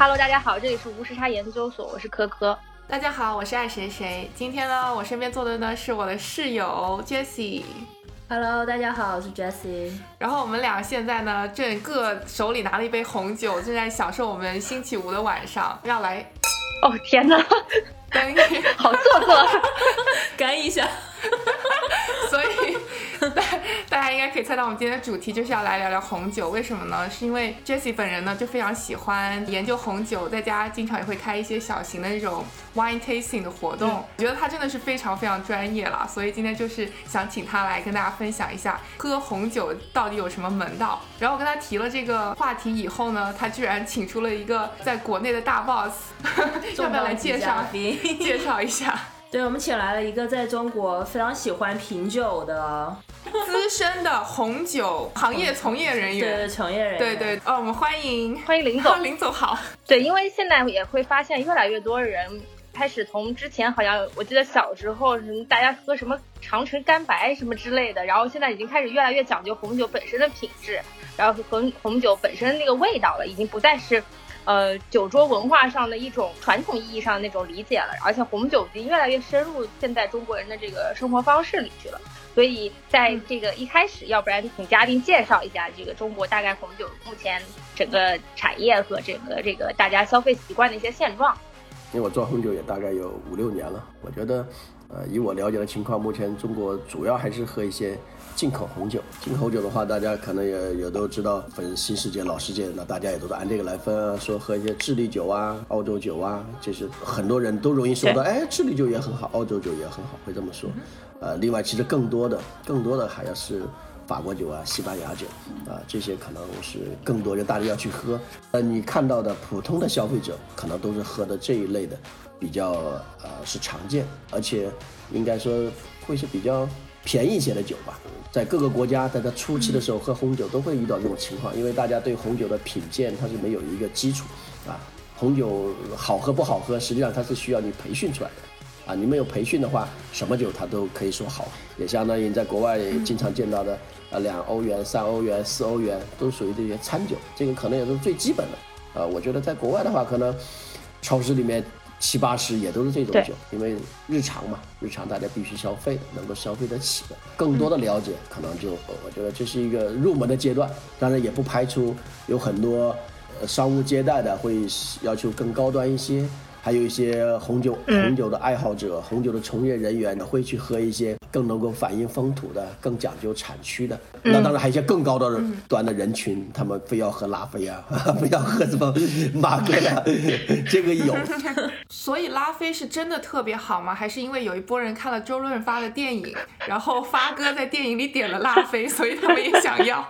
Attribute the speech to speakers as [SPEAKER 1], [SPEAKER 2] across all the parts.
[SPEAKER 1] Hello，大家好，这里是无时差研究所，我是科科。
[SPEAKER 2] 大家好，我是爱谁谁。今天呢，我身边坐的呢是我的室友 Jessie。
[SPEAKER 3] Hello，大家好，我是 Jessie。
[SPEAKER 2] 然后我们俩现在呢，正各手里拿了一杯红酒，正在享受我们星期五的晚上，要来。
[SPEAKER 1] 哦天哪，
[SPEAKER 2] 干
[SPEAKER 1] 好做作，
[SPEAKER 3] 干一下。
[SPEAKER 2] 大大家应该可以猜到，我们今天的主题就是要来聊聊红酒。为什么呢？是因为 Jessie 本人呢就非常喜欢研究红酒，在家经常也会开一些小型的那种 wine tasting 的活动。我觉得他真的是非常非常专业了，所以今天就是想请他来跟大家分享一下喝红酒到底有什么门道。然后我跟他提了这个话题以后呢，他居然请出了一个在国内的大 boss，要不要来介绍介绍一下？
[SPEAKER 3] 对，我们请来了一个在中国非常喜欢品酒的
[SPEAKER 2] 资深的红酒行业从业人员，
[SPEAKER 3] 对从业人员，
[SPEAKER 2] 对对，哦，我们欢迎
[SPEAKER 1] 欢迎林总，
[SPEAKER 2] 林总好。
[SPEAKER 1] 对，因为现在也会发现越来越多人开始从之前好像我记得小时候大家喝什么长城干白什么之类的，然后现在已经开始越来越讲究红酒本身的品质，然后红红酒本身那个味道了，已经不再是。呃，酒桌文化上的一种传统意义上的那种理解了，而且红酒已经越来越深入现在中国人的这个生活方式里去了。所以在这个一开始，要不然请嘉宾介绍一下这个中国大概红酒目前整个产业和整个这个大家消费习惯的一些现状。
[SPEAKER 4] 因为我做红酒也大概有五六年了，我觉得，呃，以我了解的情况，目前中国主要还是喝一些。进口红酒，进口酒的话，大家可能也也都知道分新世界、老世界，那大家也都是按这个来分啊。说喝一些智利酒啊、澳洲酒啊，这是很多人都容易说到。哎，智利酒也很好，澳洲酒也很好，会这么说。呃，另外其实更多的、更多的还要是法国酒啊、西班牙酒啊，这些可能是更多人大家要去喝。呃，你看到的普通的消费者可能都是喝的这一类的，比较呃是常见，而且应该说会是比较。便宜一些的酒吧，在各个国家，在它初期的时候喝红酒都会遇到这种情况，因为大家对红酒的品鉴它是没有一个基础啊。红酒好喝不好喝，实际上它是需要你培训出来的啊。你没有培训的话，什么酒它都可以说好，也相当于在国外经常见到的啊，两欧元、三欧元、四欧元都属于这些餐酒，这个可能也是最基本的啊。我觉得在国外的话，可能超市里面。七八十也都是这种酒，因为日常嘛，日常大家必须消费的，能够消费得起的，更多的了解可能就，我觉得这是一个入门的阶段，当然也不排除有很多，呃，商务接待的会要求更高端一些。还有一些红酒红酒的爱好者，红酒的从业人员会去喝一些更能够反映风土的、更讲究产区的。那当然还有一些更高的端的人群，他们非要喝拉菲啊，不要喝什么马格呀，这个有。
[SPEAKER 2] 所以拉菲是真的特别好吗？还是因为有一波人看了周润发的电影，然后发哥在电影里点了拉菲，所以他们也想要？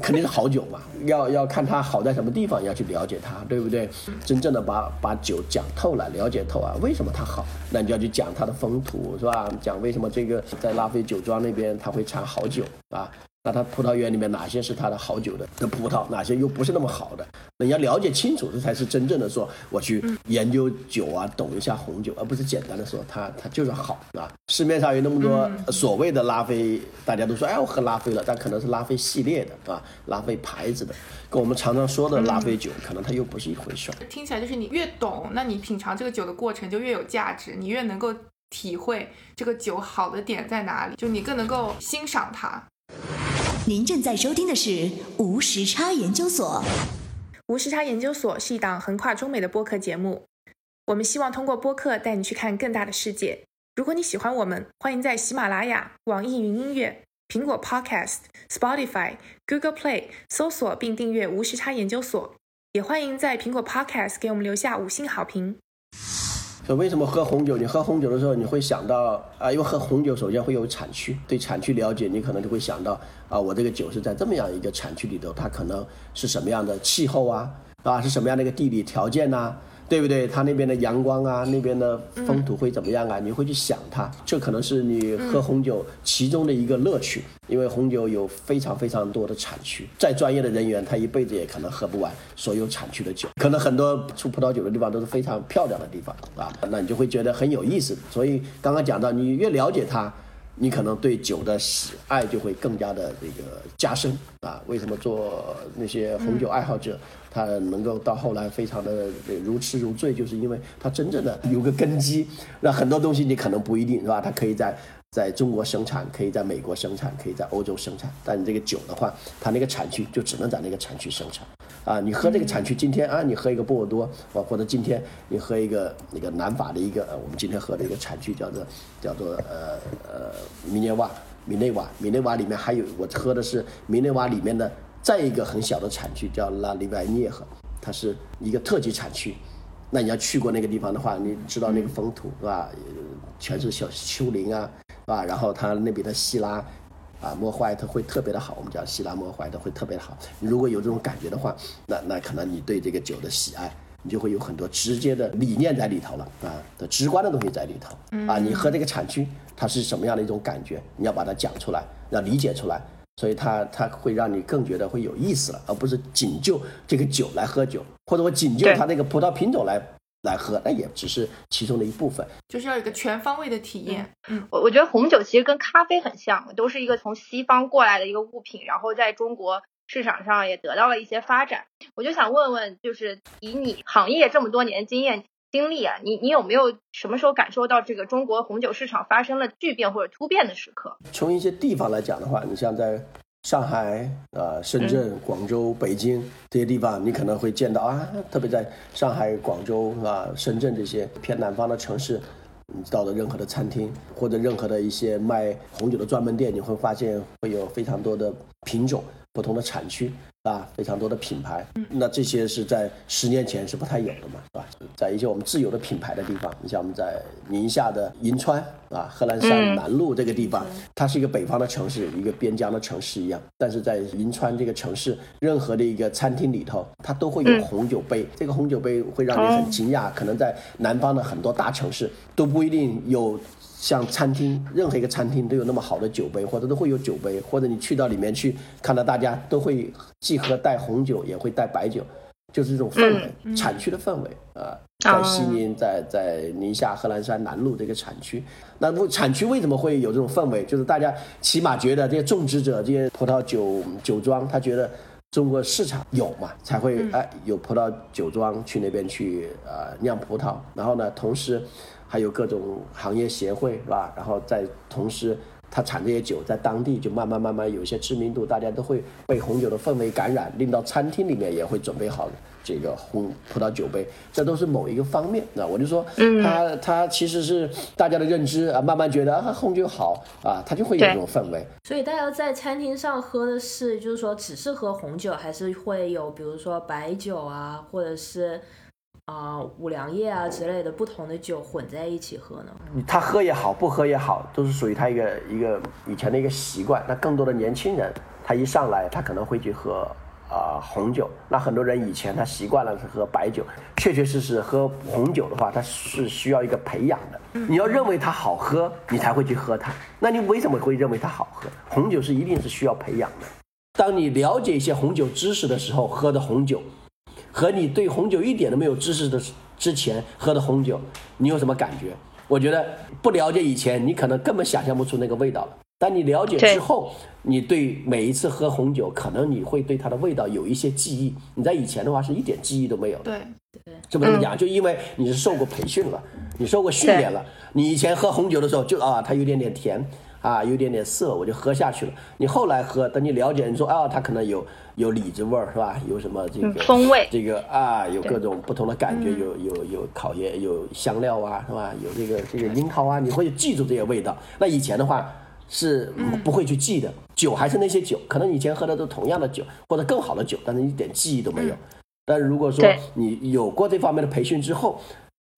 [SPEAKER 4] 肯定是好酒嘛，要要看它好在什么地方，要去了解它，对不对？真正的把把酒讲透了，了解透啊，为什么它好？那你就要去讲它的风土，是吧？讲为什么这个在拉菲酒庄那边它会产好酒啊？那它葡萄园里面哪些是它的好酒的的葡萄，哪些又不是那么好的？你要了解清楚，这才是真正的说我去研究酒啊，懂一下红酒，而不是简单的说它它就是好，啊。市面上有那么多所谓的拉菲，大家都说哎我喝拉菲了，但可能是拉菲系列的啊，拉菲牌子的，跟我们常常说的拉菲酒，可能它又不是一回事儿。
[SPEAKER 2] 听起来就是你越懂，那你品尝这个酒的过程就越有价值，你越能够体会这个酒好的点在哪里，就你更能够欣赏它。
[SPEAKER 5] 您正在收听的是无时差研究所。
[SPEAKER 2] 无时差研究所是一档横跨中美的播客节目。我们希望通过播客带你去看更大的世界。如果你喜欢我们，欢迎在喜马拉雅、网易云音乐、苹果 Podcast、Spotify、Google Play 搜索并订阅无时差研究所。也欢迎在苹果 Podcast 给我们留下五星好评。
[SPEAKER 4] 为什么喝红酒？你喝红酒的时候，你会想到啊，因为喝红酒首先会有产区，对产区了解，你可能就会想到啊，我这个酒是在这么样一个产区里头，它可能是什么样的气候啊，啊，是什么样的一个地理条件呐？对不对？它那边的阳光啊，那边的风土会怎么样啊？你会去想它，这可能是你喝红酒其中的一个乐趣。因为红酒有非常非常多的产区，再专业的人员他一辈子也可能喝不完所有产区的酒。可能很多出葡萄酒的地方都是非常漂亮的地方啊，那你就会觉得很有意思。所以刚刚讲到，你越了解它。你可能对酒的喜爱就会更加的这个加深啊。为什么做那些红酒爱好者，他能够到后来非常的如痴如醉，就是因为他真正的有个根基。那很多东西你可能不一定是吧？他可以在。在中国生产，可以在美国生产，可以在欧洲生产，但你这个酒的话，它那个产区就只能在那个产区生产。啊，你喝这个产区，今天啊，你喝一个波尔多，啊，或者今天你喝一个那个南法的一个，我们今天喝的一个产区叫做叫做呃呃米涅瓦，米内瓦，米内瓦里面还有我喝的是米内瓦里面的再一个很小的产区叫拉里白涅赫，它是一个特级产区。那你要去过那个地方的话，你知道那个风土是吧？全是小丘陵啊。啊，然后它那边的希拉，啊，莫怀特会特别的好，我们叫希拉莫怀特会特别的好。如果有这种感觉的话，那那可能你对这个酒的喜爱，你就会有很多直接的理念在里头了啊，的直观的东西在里头啊。你喝这个产区，它是什么样的一种感觉，你要把它讲出来，要理解出来，所以它它会让你更觉得会有意思了，而不是仅就这个酒来喝酒，或者我仅就它那个葡萄品种来。来喝，那也只是其中的一部分，
[SPEAKER 2] 就是要有一个全方位的体验。
[SPEAKER 1] 嗯，我我觉得红酒其实跟咖啡很像，都是一个从西方过来的一个物品，然后在中国市场上也得到了一些发展。我就想问问，就是以你行业这么多年经验经历啊，你你有没有什么时候感受到这个中国红酒市场发生了巨变或者突变的时刻？
[SPEAKER 4] 从一些地方来讲的话，你像在。上海啊，深圳、广州、北京这些地方，你可能会见到啊，特别在上海、广州啊、深圳这些偏南方的城市，你到了任何的餐厅或者任何的一些卖红酒的专门店，你会发现会有非常多的品种、不同的产区。啊，非常多的品牌，那这些是在十年前是不太有的嘛，是吧？在一些我们自有的品牌的地方，你像我们在宁夏的银川啊，贺兰山南路这个地方，它是一个北方的城市，一个边疆的城市一样。但是在银川这个城市，任何的一个餐厅里头，它都会有红酒杯。这个红酒杯会让你很惊讶，可能在南方的很多大城市都不一定有。像餐厅，任何一个餐厅都有那么好的酒杯，或者都会有酒杯，或者你去到里面去，看到大家都会既喝带红酒，也会带白酒，就是这种氛围，产区的氛围啊，在西宁，在在宁夏贺兰山南路这个产区，那不产区为什么会有这种氛围？就是大家起码觉得这些种植者、这些葡萄酒酒庄，他觉得中国市场有嘛，才会哎有葡萄酒庄去那边去呃酿葡萄，然后呢，同时。还有各种行业协会，是吧？然后在同时，他产这些酒，在当地就慢慢慢慢有一些知名度，大家都会被红酒的氛围感染，令到餐厅里面也会准备好这个红葡萄酒杯，这都是某一个方面。那我就说，他他其实是大家的认知啊，慢慢觉得啊红酒好啊，他就会有这种氛围。
[SPEAKER 3] 所以大家在餐厅上喝的是，就是说只是喝红酒，还是会有比如说白酒啊，或者是。啊，五粮液啊之类的不同的酒混在一起喝呢？
[SPEAKER 4] 他喝也好，不喝也好，都是属于他一个一个以前的一个习惯。那更多的年轻人，他一上来他可能会去喝啊红酒。那很多人以前他习惯了是喝白酒，确确实实喝红酒的话，它是需要一个培养的。你要认为它好喝，你才会去喝它。那你为什么会认为它好喝？红酒是一定是需要培养的。当你了解一些红酒知识的时候，喝的红酒。和你对红酒一点都没有知识的之前喝的红酒，你有什么感觉？我觉得不了解以前，你可能根本想象不出那个味道了。但你了解之后，你对每一次喝红酒，可能你会对它的味道有一些记忆。你在以前的话是一点记忆都没有的。
[SPEAKER 2] 对
[SPEAKER 3] 对，
[SPEAKER 4] 这么讲？就因为你是受过培训了，你受过训练了。你以前喝红酒的时候，就啊，它有点点甜。啊，有点点涩，我就喝下去了。你后来喝，等你了解，你说啊，它可能有有李子味儿，是吧？有什么这个
[SPEAKER 1] 风味？
[SPEAKER 4] 这个啊，有各种不同的感觉，有有有烤烟，有香料啊，是吧？有这个这个樱桃啊，你会记住这些味道。那以前的话是不会去记的，酒还是那些酒，可能以前喝的都同样的酒，或者更好的酒，但是一点记忆都没有。但如果说你有过这方面的培训之后，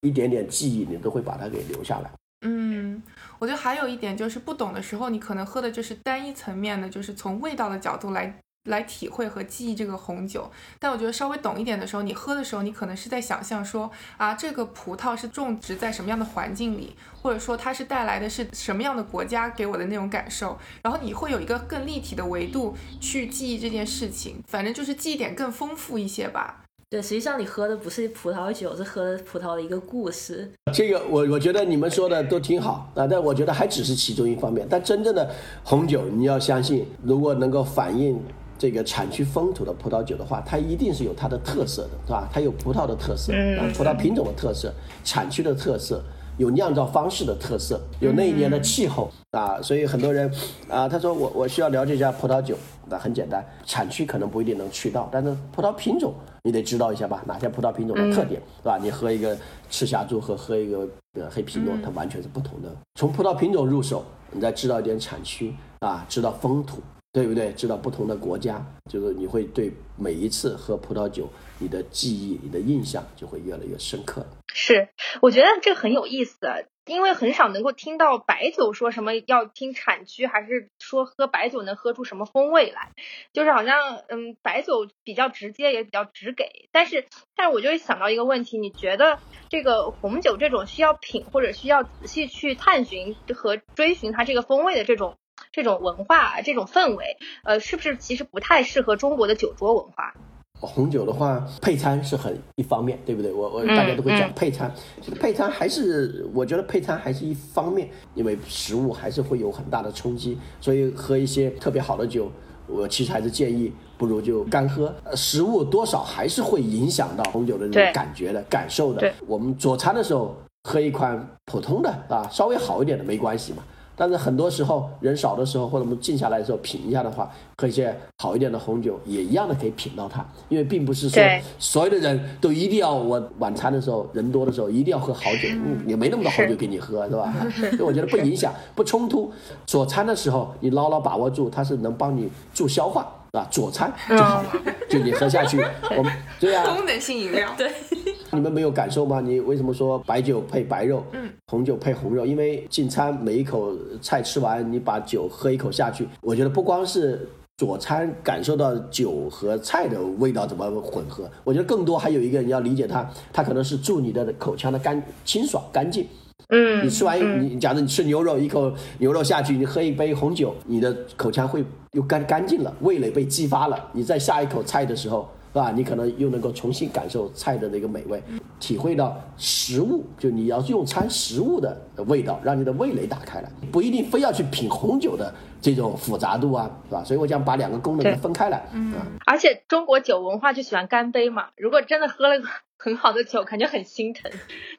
[SPEAKER 4] 一点点记忆你都会把它给留下来。
[SPEAKER 2] 嗯。我觉得还有一点就是不懂的时候，你可能喝的就是单一层面的，就是从味道的角度来来体会和记忆这个红酒。但我觉得稍微懂一点的时候，你喝的时候，你可能是在想象说啊，这个葡萄是种植在什么样的环境里，或者说它是带来的是什么样的国家给我的那种感受。然后你会有一个更立体的维度去记忆这件事情，反正就是记忆点更丰富一些吧。
[SPEAKER 3] 对，实际上你喝的不是葡萄酒，是喝的葡萄的一个故事。
[SPEAKER 4] 这个我我觉得你们说的都挺好啊，但我觉得还只是其中一方面。但真正的红酒，你要相信，如果能够反映这个产区风土的葡萄酒的话，它一定是有它的特色的，是吧？它有葡萄的特色，啊，葡萄品种的特色，产区的特色。有酿造方式的特色，有那一年的气候啊，所以很多人啊，他说我我需要了解一下葡萄酒，那很简单，产区可能不一定能去到，但是葡萄品种你得知道一下吧，哪些葡萄品种的特点，是吧？你喝一个赤霞珠和喝一个呃黑皮诺，它完全是不同的。从葡萄品种入手，你再知道一点产区啊，知道风土，对不对？知道不同的国家，就是你会对每一次喝葡萄酒，你的记忆、你的印象就会越来越深刻。
[SPEAKER 1] 是，我觉得这很有意思，因为很少能够听到白酒说什么要听产区，还是说喝白酒能喝出什么风味来，就是好像嗯，白酒比较直接，也比较直给。但是，但是我就会想到一个问题，你觉得这个红酒这种需要品或者需要仔细去探寻和追寻它这个风味的这种这种文化、这种氛围，呃，是不是其实不太适合中国的酒桌文化？
[SPEAKER 4] 红酒的话，配餐是很一方面，对不对？我我大家都会讲配餐，配餐还是我觉得配餐还是一方面，因为食物还是会有很大的冲击，所以喝一些特别好的酒，我其实还是建议不如就干喝。食物多少还是会影响到红酒的那种感觉的感受的。我们佐餐的时候喝一款普通的啊，稍微好一点的没关系嘛。但是很多时候人少的时候，或者我们静下来的时候品一下的话，喝一些好一点的红酒，也一样的可以品到它。因为并不是说所有的人都一定要我晚餐的时候人多的时候一定要喝好酒，嗯也没那么多好酒给你喝，是吧？所以我觉得不影响，不冲突。佐餐的时候你牢牢把握住，它是能帮你助消化。啊，佐餐就好了，就你喝下去，我们对啊，
[SPEAKER 2] 功能性饮料，
[SPEAKER 3] 对，
[SPEAKER 4] 你们没有感受吗？你为什么说白酒配白肉，嗯，红酒配红肉？因为进餐每一口菜吃完，你把酒喝一口下去，我觉得不光是佐餐感受到酒和菜的味道怎么混合，我觉得更多还有一个你要理解它，它可能是助你的口腔的干清爽干净。
[SPEAKER 1] 嗯，
[SPEAKER 4] 你吃完你，假如你吃牛肉，一口牛肉下去，你喝一杯红酒，你的口腔会又干干净了，味蕾被激发了。你在下一口菜的时候，是吧？你可能又能够重新感受菜的那个美味，体会到食物，就你要用餐食物的味道，让你的味蕾打开来，不一定非要去品红酒的这种复杂度啊，是吧？所以我想把两个功能给分开来。
[SPEAKER 1] 嗯，而且中国酒文化就喜欢干杯嘛，如果真的喝了个。很好的酒，感觉很心疼，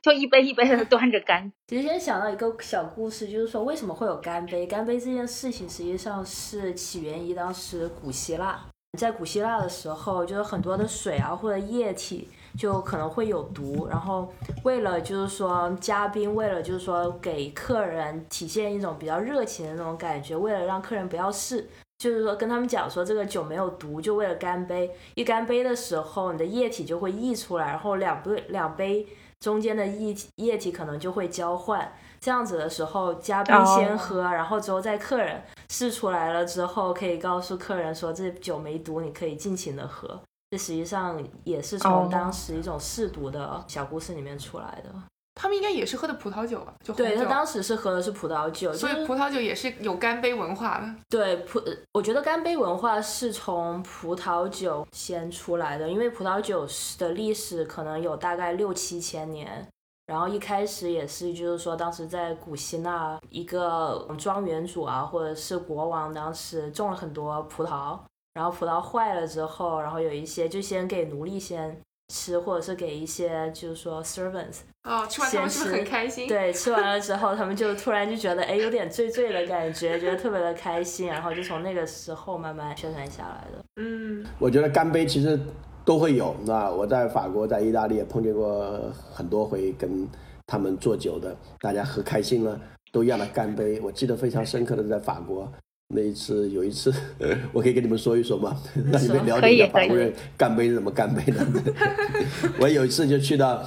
[SPEAKER 1] 就一杯一杯的端着干。
[SPEAKER 3] 其实先想到一个小故事，就是说为什么会有干杯？干杯这件事情实际上是起源于当时古希腊，在古希腊的时候，就是很多的水啊或者液体就可能会有毒，然后为了就是说嘉宾，为了就是说给客人体现一种比较热情的那种感觉，为了让客人不要试。就是说，跟他们讲说这个酒没有毒，就为了干杯。一干杯的时候，你的液体就会溢出来，然后两杯两杯中间的液液体可能就会交换。这样子的时候，嘉宾先喝，然后之后在客人试出来了之后，可以告诉客人说这酒没毒，你可以尽情的喝。这实际上也是从当时一种试毒的小故事里面出来的。
[SPEAKER 2] 他们应该也是喝的葡萄酒吧？就
[SPEAKER 3] 对他当时是喝的是葡萄酒，
[SPEAKER 2] 所以葡萄酒也是有干杯文化的。
[SPEAKER 3] 对葡，我觉得干杯文化是从葡萄酒先出来的，因为葡萄酒的历史可能有大概六七千年。然后一开始也是，就是说当时在古希腊，一个庄园主啊，或者是国王，当时种了很多葡萄，然后葡萄坏了之后，然后有一些就先给奴隶先。吃，或者是给一些，就是说 servants，
[SPEAKER 2] 哦，吃完他们是不是很开心？
[SPEAKER 3] 对，吃完了之后，他们就突然就觉得，哎，有点醉醉的感觉，觉得特别的开心，然后就从那个时候慢慢宣传下来的。
[SPEAKER 2] 嗯，
[SPEAKER 4] 我觉得干杯其实都会有，那我在法国、在意大利也碰见过很多回，跟他们做酒的，大家喝开心了，都一样的干杯。我记得非常深刻的在法国。那一次有一次，我可以跟你们说一说吗？让你们了解一下法国人干杯是怎么干杯的。我有一次就去到，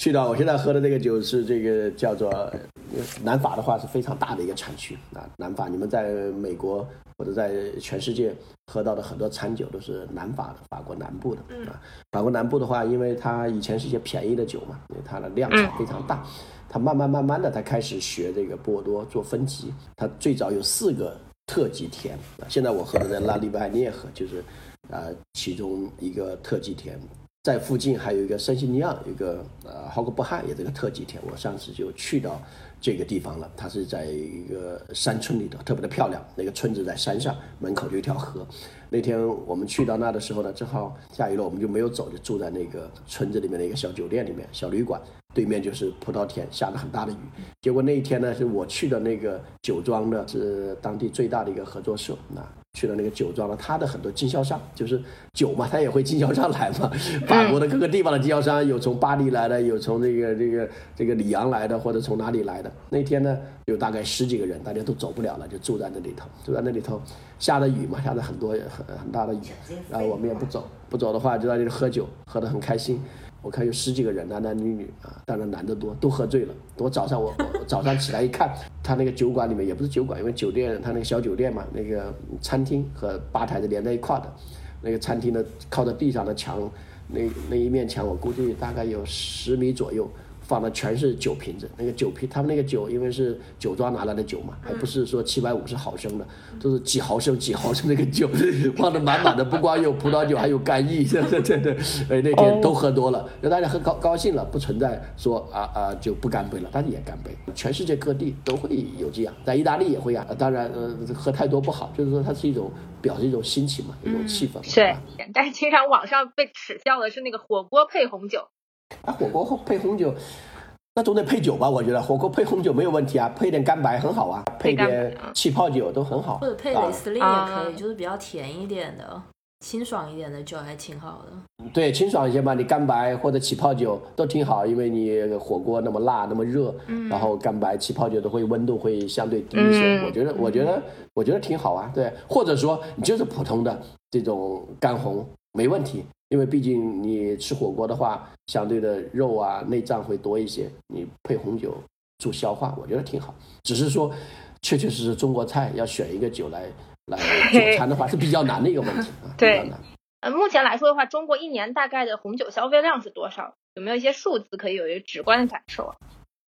[SPEAKER 4] 去到我现在喝的这个酒是这个叫做南法的话是非常大的一个产区啊。南法你们在美国或者在全世界喝到的很多餐酒都是南法的，法国南部的啊。法国南部的话，因为它以前是一些便宜的酒嘛，因为它的量产非常大，它慢慢慢慢的它开始学这个波尔多做分级，它最早有四个。特级田，现在我喝的在拉利巴涅河，就是，呃，其中一个特级田，在附近还有一个圣西尼亚，一个呃豪格布汉，也是个特级田。我上次就去到这个地方了，它是在一个山村里头，特别的漂亮。那个村子在山上，门口就一条河。那天我们去到那的时候呢，正好下雨了，我们就没有走，就住在那个村子里面的一个小酒店里面，小旅馆。对面就是葡萄田，下了很大的雨。结果那一天呢，是我去的那个酒庄呢，是当地最大的一个合作社。那去了那个酒庄了，他的很多经销商就是酒嘛，他也会经销商来嘛。法国的各个地方的经销商，有从巴黎来的，有从这个这个这个里昂来的，或者从哪里来的。那天呢，有大概十几个人，大家都走不了了，就住在那里头。住在那里头，下着雨嘛，下着很多很很大的雨。然后我们也不走，不走的话就在那里喝酒，喝得很开心。我看有十几个人，男男女女啊，当然男的多，都喝醉了。我早上我我早上起来一看，他那个酒馆里面也不是酒馆，因为酒店他那个小酒店嘛，那个餐厅和吧台是连在一块的。那个餐厅的靠在地上的墙，那那一面墙我估计大概有十米左右。放的全是酒瓶子，那个酒瓶，他们那个酒因为是酒庄拿来的酒嘛，还不是说七百五十毫升的，都是几毫升几毫升那个酒，放的满满的，不光有葡萄酒，还有干邑，对对对对，哎那天都喝多了，让大家喝高高兴了，不存在说啊啊就不干杯了，但是也干杯，全世界各地都会有这样，在意大利也会啊，当然呃喝太多不好，就是说它是一种表示一种心情嘛，一种气氛。
[SPEAKER 1] 是，但是经常网上被耻笑的是那个火锅配红酒。
[SPEAKER 4] 啊，火锅配红酒，那总得配酒吧？我觉得火锅配红酒没有问题啊，配点干白很好啊，配点气泡酒都很好。
[SPEAKER 3] 或者配雷司令也可以，就是比较甜一点的、清爽一点的酒还挺好的。
[SPEAKER 4] 对，清爽一些吧，你干白或者起泡酒都挺好，因为你火锅那么辣那么热，然后干白起泡酒都会温度会相对低一些。我觉得，我觉得，我觉得挺好啊。对，或者说你就是普通的这种干红没问题。因为毕竟你吃火锅的话，相对的肉啊内脏会多一些，你配红酒助消化，我觉得挺好。只是说，确确实实中国菜要选一个酒来来 做餐的话，是比较难的一个问题啊，比较难。
[SPEAKER 1] 呃，目前来说的话，中国一年大概的红酒消费量是多少？有没有一些数字可以有一个直观的感受啊？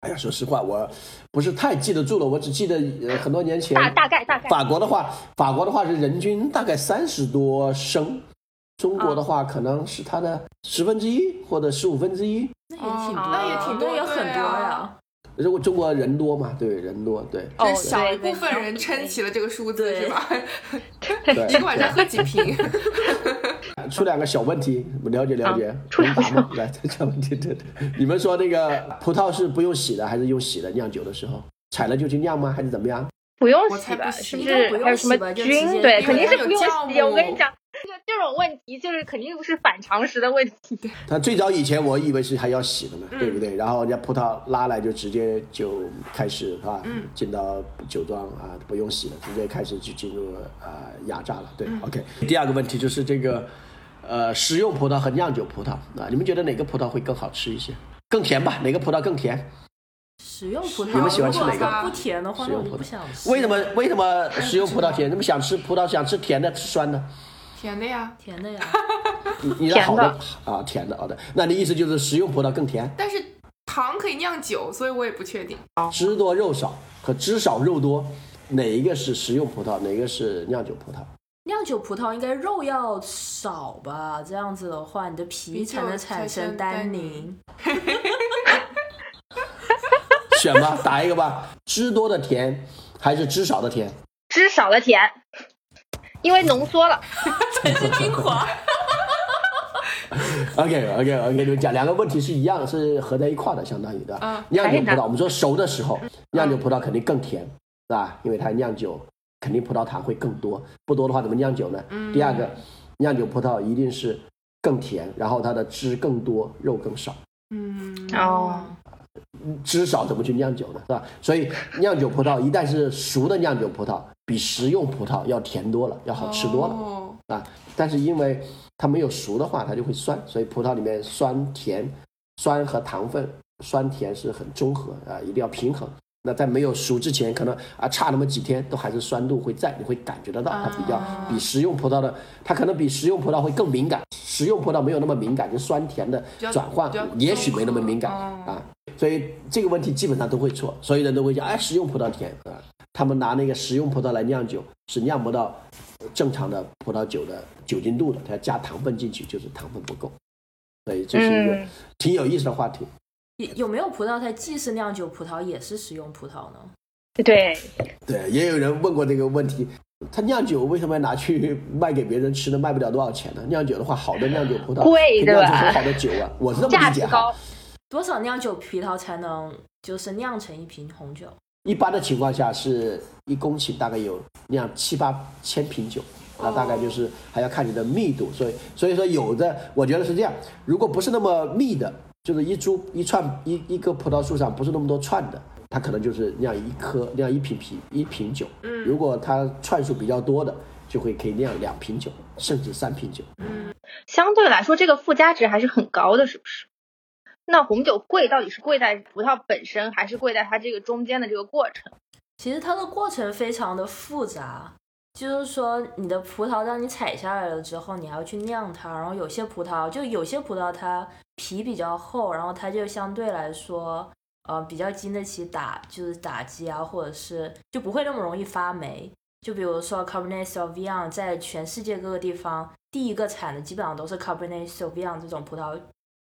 [SPEAKER 4] 哎呀，说实话，我不是太记得住了，我只记得呃很多年前
[SPEAKER 1] 大大概大概
[SPEAKER 4] 法国的话，法国的话是人均大概三十多升。中国的话，可能是它的十分之一或者十五分之一，
[SPEAKER 3] 那也挺多，
[SPEAKER 2] 那也挺多，
[SPEAKER 3] 也很多呀。
[SPEAKER 4] 如果中国人多嘛，对人多，对，
[SPEAKER 2] 哦小一部分人撑起了这个数字，是吧？
[SPEAKER 4] 对，
[SPEAKER 2] 一个晚上喝几瓶。
[SPEAKER 4] 出两个小问题，我了解了解，
[SPEAKER 1] 出
[SPEAKER 4] 答吗？来，这小问题，对对。你们说那个葡萄是不用洗的，还是用洗的？酿酒的时候采了就去酿吗？还是怎么样？
[SPEAKER 1] 不用洗吧？是不是？还有什么菌？对，肯定是不用洗。我跟你讲。这种问题就是肯定不是反常识的问题。
[SPEAKER 4] 他最早以前我以为是还要洗的呢，对不对？然后人家葡萄拉来就直接就开始是吧？进到酒庄啊，不用洗了，直接开始就进入啊压榨了。对，OK。第二个问题就是这个呃食用葡萄和酿酒葡萄啊，你们觉得哪个葡萄会更好吃一些？更甜吧？哪个葡萄更甜？
[SPEAKER 3] 食用葡萄。
[SPEAKER 4] 你们喜欢吃哪个？
[SPEAKER 3] 不甜的话，
[SPEAKER 4] 食用葡
[SPEAKER 3] 萄。
[SPEAKER 4] 为什么为什么食用葡萄甜？你们想吃葡萄，想吃甜的，吃酸的？
[SPEAKER 2] 甜的呀，
[SPEAKER 3] 甜的呀，
[SPEAKER 4] 你你的好的啊，甜的好的，那你意思就是食用葡萄更甜？
[SPEAKER 2] 但是糖可以酿酒，所以我也不确定。
[SPEAKER 4] 汁多肉少和汁少肉多，哪一个是食用葡萄，哪个是酿酒葡萄？
[SPEAKER 3] 酿酒葡萄应该肉要少吧？这样子的话，你的皮才能产生单宁。
[SPEAKER 4] 选吧，打一个吧，汁多的甜还是汁少的甜？
[SPEAKER 1] 汁少的甜。因为浓缩了，
[SPEAKER 3] 才是精华。
[SPEAKER 4] OK OK OK，你们讲两个问题是一样，是合在一块的，相当于的。酿酒葡萄，我们说熟的时候，酿酒葡萄肯定更甜，是吧？因为它酿酒肯定葡萄糖会更多，不多的话怎么酿酒呢？第二个，酿酒葡萄一定是更甜，然后它的汁更多，肉更少。
[SPEAKER 2] 嗯
[SPEAKER 1] 哦。
[SPEAKER 4] 汁少怎么去酿酒呢？是吧？所以酿酒葡萄一旦是熟的酿酒葡萄，比食用葡萄要甜多了，要好吃多了啊。但是因为它没有熟的话，它就会酸，所以葡萄里面酸甜、酸和糖分、酸甜是很中和啊，一定要平衡。那在没有熟之前，可能啊差那么几天，都还是酸度会在，你会感觉得到它比较比食用葡萄的，它可能比食用葡萄会更敏感。食用葡萄没有那么敏感，就酸甜的转换也许没那么敏感啊。所以这个问题基本上都会错，所有人都会讲，哎，食用葡萄甜啊。他们拿那个食用葡萄来酿酒，是酿不到正常的葡萄酒的酒精度的，它要加糖分进去，就是糖分不够。所以这是一个
[SPEAKER 1] 嗯
[SPEAKER 4] 挺有意思的话题。
[SPEAKER 3] 有有没有葡萄它既是酿酒葡萄也是食用葡萄呢？
[SPEAKER 1] 对，
[SPEAKER 4] 对，也有人问过这个问题，他酿酒为什么要拿去卖给别人吃呢？卖不了多少钱呢？酿酒的话，好的酿酒葡萄
[SPEAKER 1] 贵对吧
[SPEAKER 4] 酿出很好的酒啊，我是这么
[SPEAKER 1] 价
[SPEAKER 4] 理解。
[SPEAKER 3] 多少酿酒葡萄才能就是酿成一瓶红酒？
[SPEAKER 4] 一般的情况下是一公顷大概有酿七八千瓶酒，那大概就是还要看你的密度，所以所以说有的我觉得是这样，如果不是那么密的，就是一株一串一一个葡萄树上不是那么多串的，它可能就是酿一颗酿一瓶啤一瓶酒，
[SPEAKER 2] 嗯
[SPEAKER 4] 如果它串数比较多的，就会可以酿两瓶酒，甚至三瓶酒。
[SPEAKER 1] 嗯相对来说，这个附加值还是很高的，是不是？那红酒贵到底是贵在葡萄本身，还是贵在它这个中间的这个过程？
[SPEAKER 3] 其实它的过程非常的复杂，就是说你的葡萄当你采下来了之后，你还要去酿它，然后有些葡萄就有些葡萄它皮比较厚，然后它就相对来说呃比较经得起打就是打击啊，或者是就不会那么容易发霉。就比如说 Cabernet Sauvignon 在全世界各个地方第一个产的基本上都是 Cabernet Sauvignon 这种葡萄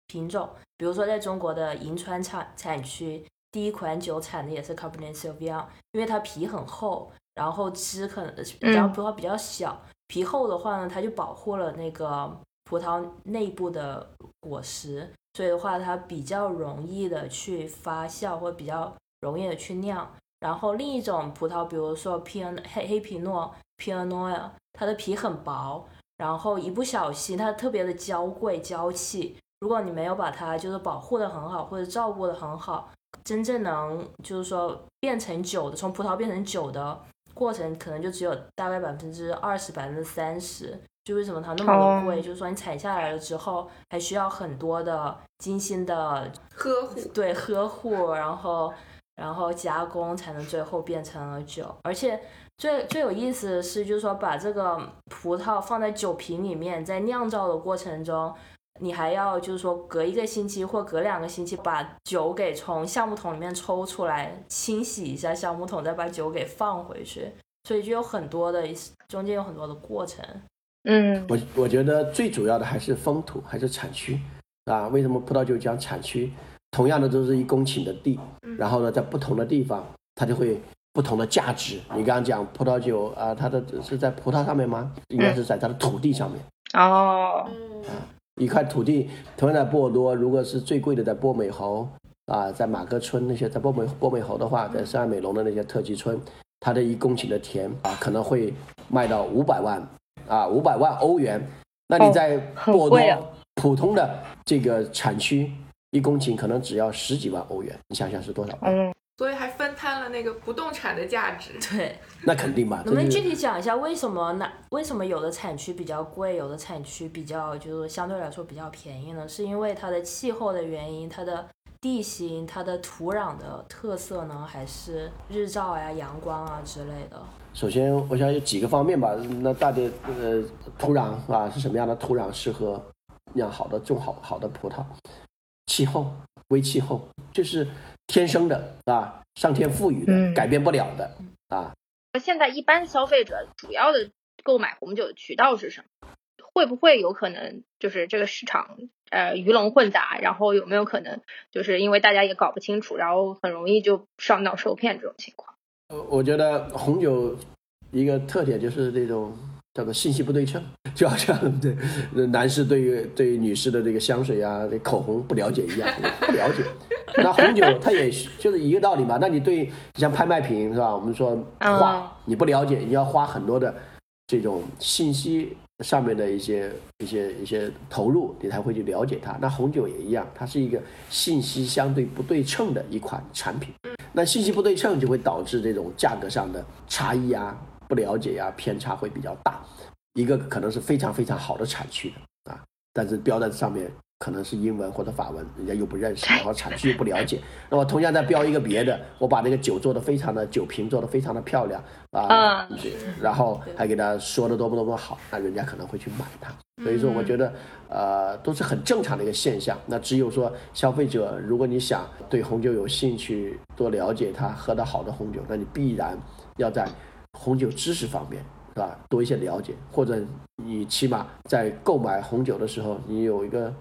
[SPEAKER 3] 品种，比如说在中国的银川产产区，第一款酒产的也是 Cabernet Sauvignon，因为它皮很厚，然后汁可能比较
[SPEAKER 1] 嗯
[SPEAKER 3] 葡萄比较小，皮厚的话呢，它就保护了那个葡萄内部的果实，所以的话它比较容易的去发酵，或比较容易的去酿。然后另一种葡萄，比如说皮恩黑黑皮诺 Pinot Noir，它的皮很薄，然后一不小心它特别的娇贵娇气，如果你没有把它就是保护的很好，或者照顾的很好，真正能就是说变成酒的，从葡萄变成酒的过程，可能就只有大概百分之二十、百分之三十。就为什么它那么的贵？
[SPEAKER 1] 哦
[SPEAKER 3] 就是说你采下来了之后，还需要很多的精心的
[SPEAKER 2] 呵护。
[SPEAKER 3] 对呵护，然后然后加工，才能最后变成了酒。而且最最有意思的是，就是说把这个葡萄放在酒瓶里面，在酿造的过程中，你还要就是说隔一个星期或隔两个星期把酒给从橡木桶里面抽出来，清洗一下橡木桶，再把酒给放回去。所以就有很多的中间有很多的过程。
[SPEAKER 1] 嗯
[SPEAKER 4] 我我觉得最主要的还是风土，还是产区啊。为什么葡萄酒讲产区？同样的都是一公顷的地，然后呢，在不同的地方，它就会不同的价值。你刚刚讲葡萄酒啊，它的是在葡萄上面吗？应该是在它的土地上面。
[SPEAKER 1] 哦，
[SPEAKER 4] 一块土地，同样在波尔多，如果是最贵的在波美侯啊，在马哥村那些，在波美波美侯的话，在圣安美隆的那些特级村，它的一公顷的田啊，可能会卖到五百万啊，五百万欧元。那你在波尔多普通的这个产区，一公顷可能只要十几万欧元，你想想是多少？
[SPEAKER 1] 嗯，
[SPEAKER 2] 所以还分摊了那个不动产的价值。
[SPEAKER 3] 对，
[SPEAKER 4] 那肯定嘛？
[SPEAKER 3] 能不能具体讲一下为什么那为什么有的产区比较贵，有的产区比较就是相对来说比较便宜呢？是因为它的气候的原因，它的地形、它的土壤的特色呢，还是日照呀、阳光啊之类的？
[SPEAKER 4] 首先，我想有几个方面吧。那大体呃，土壤啊是什么样的土壤适合酿好的种好好的葡萄？气候，微气候就是天生的啊，上天赋予的，
[SPEAKER 1] 嗯
[SPEAKER 4] 改变不了的啊。
[SPEAKER 1] 现在一般消费者主要的购买红酒的渠道是什么？会不会有可能就是这个市场呃鱼龙混杂，然后有没有可能就是因为大家也搞不清楚，然后很容易就上当受骗这种情况？
[SPEAKER 4] 呃我觉得红酒一个特点就是这种叫做信息不对称，就好像对男士对于对于女士的这个香水啊、这口红不了解一样，不了解。那红酒它也就是一个道理嘛。那你对像拍卖品是吧？我们说画
[SPEAKER 1] 嗯，
[SPEAKER 4] 你不了解，你要花很多的这种信息上面的一些一些一些投入，你才会去了解它。那红酒也一样，它是一个信息相对不对称的一款产品。那信息不对称就会导致这种价格上的差异啊、不了解呀、偏差会比较大。一个可能是非常非常好的产区的啊，但是标在上面可能是英文或者法文，人家又不认识，然后产区又不了解。那么同样再标一个别的，我把那个酒做的非常的酒瓶做的非常的漂亮啊，
[SPEAKER 1] 嗯
[SPEAKER 4] 然后还给他说的多么多么好，那人家可能会去买它。所以说，我觉得呃都是很正常的一个现象。那只有说消费者，如果你想对红酒有兴趣，多了解它，喝到好的红酒，那你必然要在红酒知识方面是吧多一些了解，或者你起码在购买红酒的时候，你有一个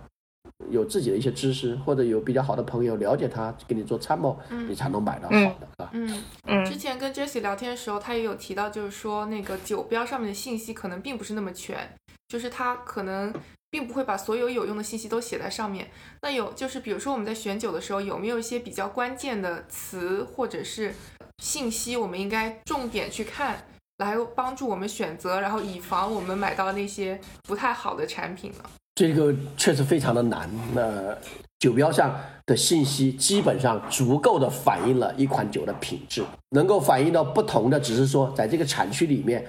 [SPEAKER 4] 有自己的一些知识，或者有比较好的朋友了解他，给你做参谋，你才能买到好的啊。
[SPEAKER 2] 嗯
[SPEAKER 1] 嗯
[SPEAKER 2] 之前跟 Jessie 聊天的时候，他也有提到，就是说那个酒标上面的信息可能并不是那么全，就是他可能并不会把所有有用的信息都写在上面。那有就是比如说我们在选酒的时候，有没有一些比较关键的词或者是信息，我们应该重点去看，来帮助我们选择，然后以防我们买到那些不太好的产品呢？
[SPEAKER 4] 这个确实非常的难。那酒标上的信息基本上足够的反映了一款酒的品质，能够反映到不同的，只是说在这个产区里面，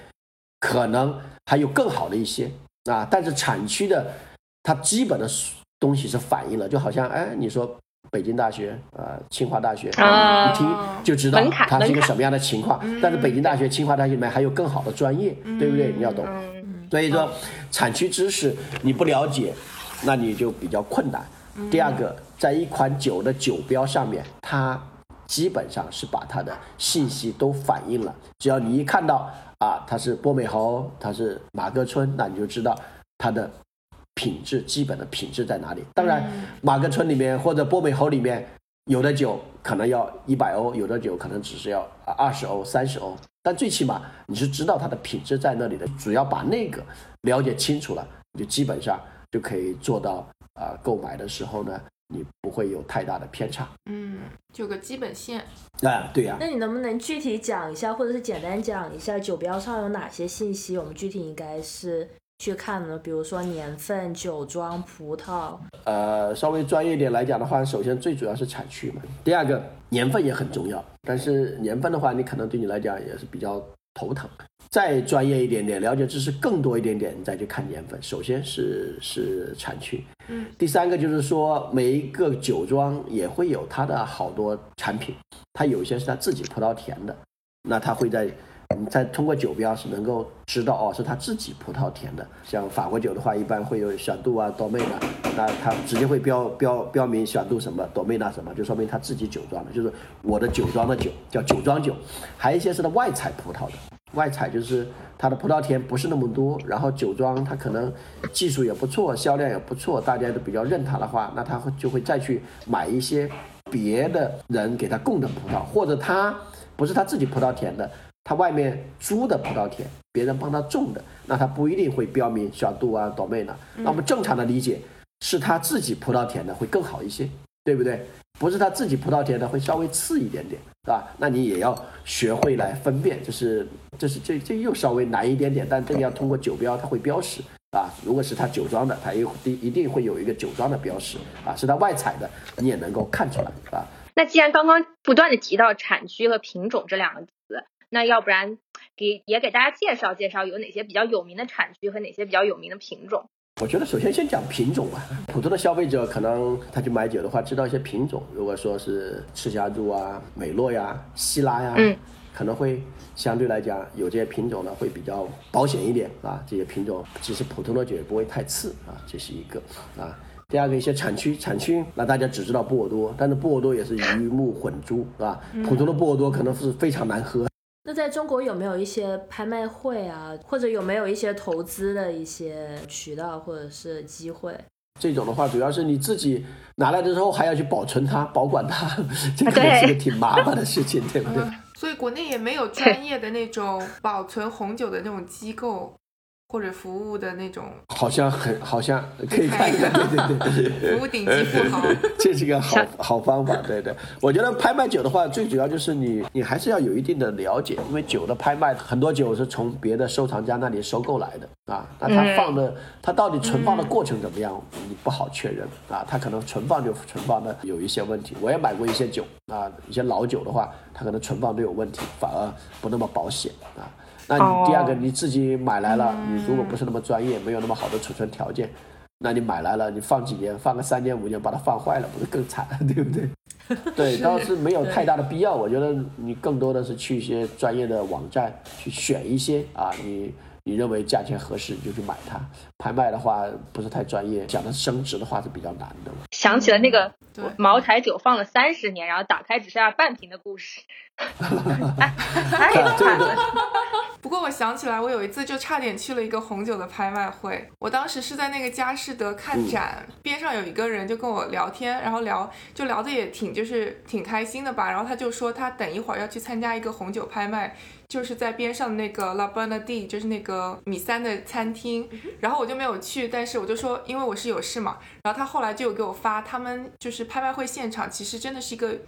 [SPEAKER 4] 可能还有更好的一些啊。但是产区的它基本的东西是反映了，就好像哎，你说北京大学啊、清华大学，
[SPEAKER 1] 啊
[SPEAKER 4] 一听就知道它是一个什么样的情况。但是北京大学、清华大学里面还有更好的专业，对不对？你要懂。
[SPEAKER 1] 嗯
[SPEAKER 4] 所以说，产区知识你不了解，那你就比较困难。第二个，在一款酒的酒标上面，它基本上是把它的信息都反映了。只要你一看到啊，它是波美侯，它是马哥村，那你就知道它的品质基本的品质在哪里。当然，马哥村里面或者波美侯里面有的酒可能要一百欧，有的酒可能只是要啊二十欧、三十欧，但最起码你是知道它的品质在那里的。只要把那个了解清楚了，你就基本上就可以做到啊、购买的时候呢，你不会有太大的偏差。
[SPEAKER 2] 嗯，就有个基本线。
[SPEAKER 4] 啊，对呀、
[SPEAKER 3] 那你能不能具体讲一下，或者是简单讲一下酒标上有哪些信息？我们具体应该是去看呢？比如说年份、酒庄、葡萄。
[SPEAKER 4] 呃，稍微专业一点来讲的话，首先最主要是产区嘛，第二个年份也很重要，但是年份的话，你可能对你来讲也是比较头疼。再专业一点点，了解知识更多一点点，你再去看年份。首先是是产区，
[SPEAKER 2] 嗯，
[SPEAKER 4] 第三个就是说每一个酒庄也会有它的好多产品，它有些是它自己葡萄田的，那它会在你再通过酒标是能够知道哦，是他自己葡萄田的。像法国酒的话，一般会有小度啊、多妹纳，那它直接会标标标明小度什么、多妹纳什么，就说明他自己酒庄的，就是我的酒庄的酒叫酒庄酒。还有一些是他外采葡萄的，外采就是它的葡萄田不是那么多，然后酒庄它可能技术也不错，销量也不错，大家都比较认它的话，那他会就会再去买一些别的人给他供的葡萄，或者他不是他自己葡萄田的，他外面租的葡萄田，别人帮他种的，那他不一定会标明小杜啊、朵妹呢。那我们正常的理解是他自己葡萄田的会更好一些，对不对？不是他自己葡萄田的会稍微次一点点，是吧？那你也要学会来分辨，就是这是这这又稍微难一点点，但这个要通过酒标，它会标识啊。如果是他酒庄的，它也一一定会有一个酒庄的标识啊。是他外采的，你也能够看出来啊。
[SPEAKER 1] 那既然刚刚不断的提到产区和品种这两个词，那要不然给也给大家介绍介绍有哪些比较有名的产区和哪些比较有名的品种？
[SPEAKER 4] 我觉得首先先讲品种吧。普通的消费者可能他去买酒的话，知道一些品种。如果说是赤霞珠啊、美洛呀、希拉呀，
[SPEAKER 1] 嗯，
[SPEAKER 4] 可能会相对来讲有这些品种呢会比较保险一点啊。这些品种其实普通的酒也不会太次啊，这是一个啊。第二个一些产区，产区那大家只知道波尔多，但是波尔多也是鱼目混珠啊。普通的波尔多可能是非常难喝，
[SPEAKER 3] 那在中国有没有一些拍卖会啊，或者有没有一些投资的一些渠道或者是机会？
[SPEAKER 4] 这种的话，主要是你自己拿来的时候还要去保存它、保管它，这 个也是个挺麻烦的事情，对不对？
[SPEAKER 2] 嗯，所以国内也没有专业的那种保存红酒的那种机构或者服务的那种
[SPEAKER 4] 好像很好像可以看一看，对对对，
[SPEAKER 2] 服务顶级富豪。
[SPEAKER 4] 这是个好好方法，对对。我觉得拍卖酒的话，最主要就是你你还是要有一定的了解，因为酒的拍卖很多酒是从别的收藏家那里收购来的啊，那他放的他到底存放的过程怎么样，你不好确认啊，他可能存放就存放的有一些问题。我也买过一些酒啊，一些老酒的话，它可能存放都有问题，反而不那么保险啊。那你第二个
[SPEAKER 1] 哦
[SPEAKER 4] 你自己买来了，你如果不是那么专业，没有那么好的储存条件，那你买来了，你放几年，放个三年五年，把它放坏了，不是更惨，对不对？对，倒是没有太大的必要。我觉得你更多的是去一些专业的网站去选一些啊，你你认为价钱合适你就去买它。拍卖的话不是太专业，讲的升值的话是比较难的。
[SPEAKER 1] 想起了那个
[SPEAKER 2] 对
[SPEAKER 1] 茅台酒放了三十年，然后打开只剩下半瓶的故事。太
[SPEAKER 4] 啊这个
[SPEAKER 1] 惨了。
[SPEAKER 2] 不过我想起来，我有一次就差点去了一个红酒的拍卖会。我当时是在那个佳士得看展，边上有一个人就跟我聊天，然后聊就聊的也挺就是挺开心的吧。然后他就说他等一会儿要去参加一个红酒拍卖，就是在边上那个 La b e r n a d i 就是那个米三的餐厅。然后我就没有去，但是我就说因为我是有事嘛。然后他后来就有给我发，他们就是拍卖会现场其实真的是一个。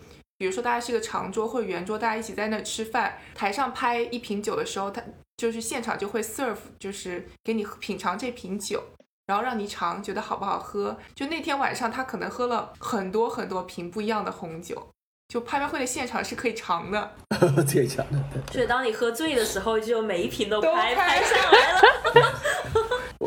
[SPEAKER 2] 比如说，大家是一个长桌或者圆桌，大家一起在那吃饭，台上拍一瓶酒的时候，他就是现场就会 serve，就是给你品尝这瓶酒，然后让你尝，觉得好不好喝。就那天晚上，他可能喝了很多很多瓶不一样的红酒，就拍卖会的现场是可以尝的。
[SPEAKER 4] 这讲的，对。
[SPEAKER 3] 所以当你喝醉的时候，就每一瓶都拍
[SPEAKER 2] 拍
[SPEAKER 3] 上来了。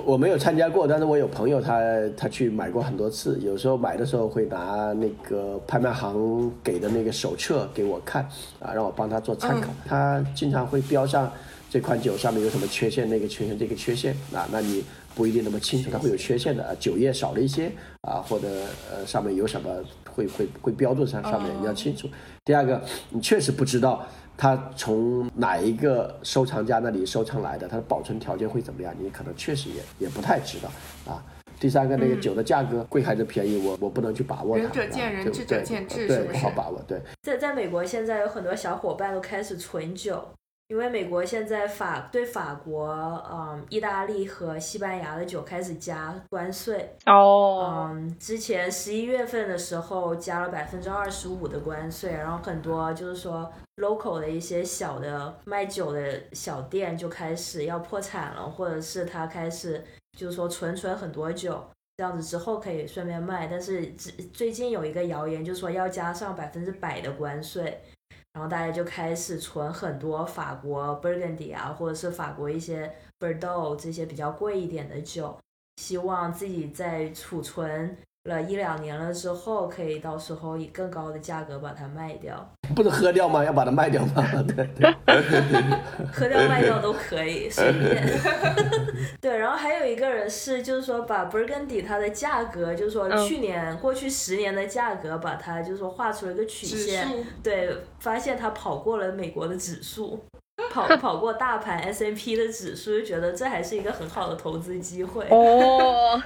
[SPEAKER 4] 我我没有参加过，但是我有朋友他他去买过很多次，有时候买的时候会拿那个拍卖行给的那个手册给我看啊，让我帮他做参考。他经常会标上这款酒上面有什么缺陷，那个缺陷，这个缺陷啊，那你不一定那么清楚，它会有缺陷的，啊酒液少了一些啊，或者呃上面有什么会会会标注上上面你要清楚。第二个，你确实不知道它从哪一个收藏家那里收藏来的，它的保存条件会怎么样，你可能确实也也不太知道啊。第三个，那个酒的价格贵还是便宜，我我不能去把握它。
[SPEAKER 2] 仁者见仁智者见智
[SPEAKER 4] 对
[SPEAKER 2] 是不是
[SPEAKER 4] 不好把握，对。
[SPEAKER 3] 在在美国，现在有很多小伙伴都开始存酒，因为美国现在法对法国、嗯、意大利和西班牙的酒开始加关税。
[SPEAKER 1] 哦，
[SPEAKER 3] 嗯，之前十一月份的时候加了百分之二十五的关税，然后很多就是说 local 的一些小的卖酒的小店就开始要破产了，或者是他开始就是说存存很多酒，这样子之后可以顺便卖。但是最最近有一个谣言，就是说要加上百分之百的关税，然后大家就开始存很多法国 Burgundy 啊，或者是法国一些 b o r d e a u 这些比较贵一点的酒。希望自己在储存了一两年了之后，可以到时候以更高的价格把它卖掉，
[SPEAKER 4] 不是喝掉吗？要把它卖掉吗？对对。
[SPEAKER 3] 喝掉卖掉都可以，随便。对，然后还有一个人是，就是说把 Burgundy 它的价格，就是说
[SPEAKER 1] 嗯
[SPEAKER 3] 去年、过去十年的价格，把它就是说画出了一个曲线，对，发现它跑过了美国的指数。跑 跑过大盘 S M P 的指数，就觉得这还是一个很好的投资机会。
[SPEAKER 1] 哦，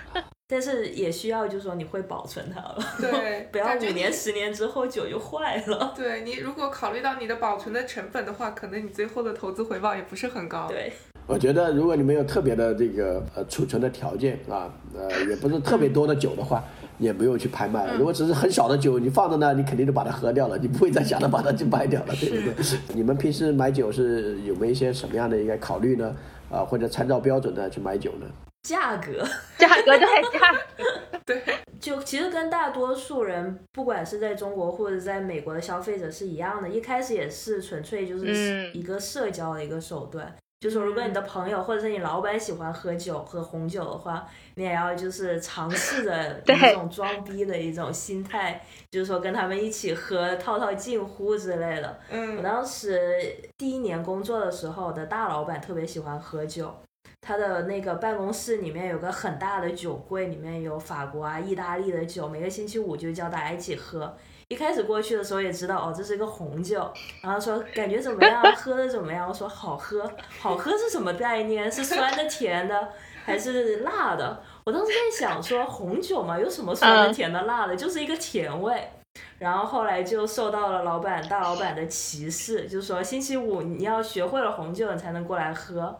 [SPEAKER 3] 但是也需要，就是说你会保存它了，
[SPEAKER 2] 对
[SPEAKER 3] 不要五年、十年之后酒就坏了。
[SPEAKER 2] 对你如果考虑到你的保存的成本的话，可能你最后的投资回报也不是很高。
[SPEAKER 3] 对，
[SPEAKER 4] 我觉得，如果你没有特别的这个呃储存的条件啊，呃，也不是特别多的酒的话，你也不用去拍卖了。如果只是很少的酒，你放在那，你肯定就把它喝掉了，你不会再想着把它去卖掉了，对不对？你们平时买酒是有没有一些什么样的一个考虑呢？啊，或者参照标准的去买酒呢？
[SPEAKER 3] 价格。
[SPEAKER 1] 价格对价格，
[SPEAKER 2] 对，
[SPEAKER 3] 就其实跟大多数人，不管是在中国或者在美国的消费者是一样的，一开始也是纯粹就是
[SPEAKER 1] 嗯。
[SPEAKER 3] 一个社交的一个手段。就是如果你的朋友或者是你老板喜欢喝酒喝红酒的话，你也要就是尝试着
[SPEAKER 1] 对。
[SPEAKER 3] 一种装逼的一种心态，就是说跟他们一起喝套套近乎之类的。我
[SPEAKER 2] 嗯，
[SPEAKER 3] 当时第一年工作的时候，我的大老板特别喜欢喝酒，他的那个办公室里面有个很大的酒柜，里面有法国啊、意大利的酒，每个星期五就叫大家一起喝。一开始过去的时候也知道哦，这是一个红酒，然后说感觉怎么样，喝的怎么样？我说好喝，好喝是什么概念？是酸的、甜的，还是辣的？我当时在想说红酒嘛，有什么酸的、
[SPEAKER 1] 嗯
[SPEAKER 3] 甜的、辣的，就是一个甜味。然后后来就受到了老板大老板的歧视，就说星期五你要学会了红酒，你才能过来喝。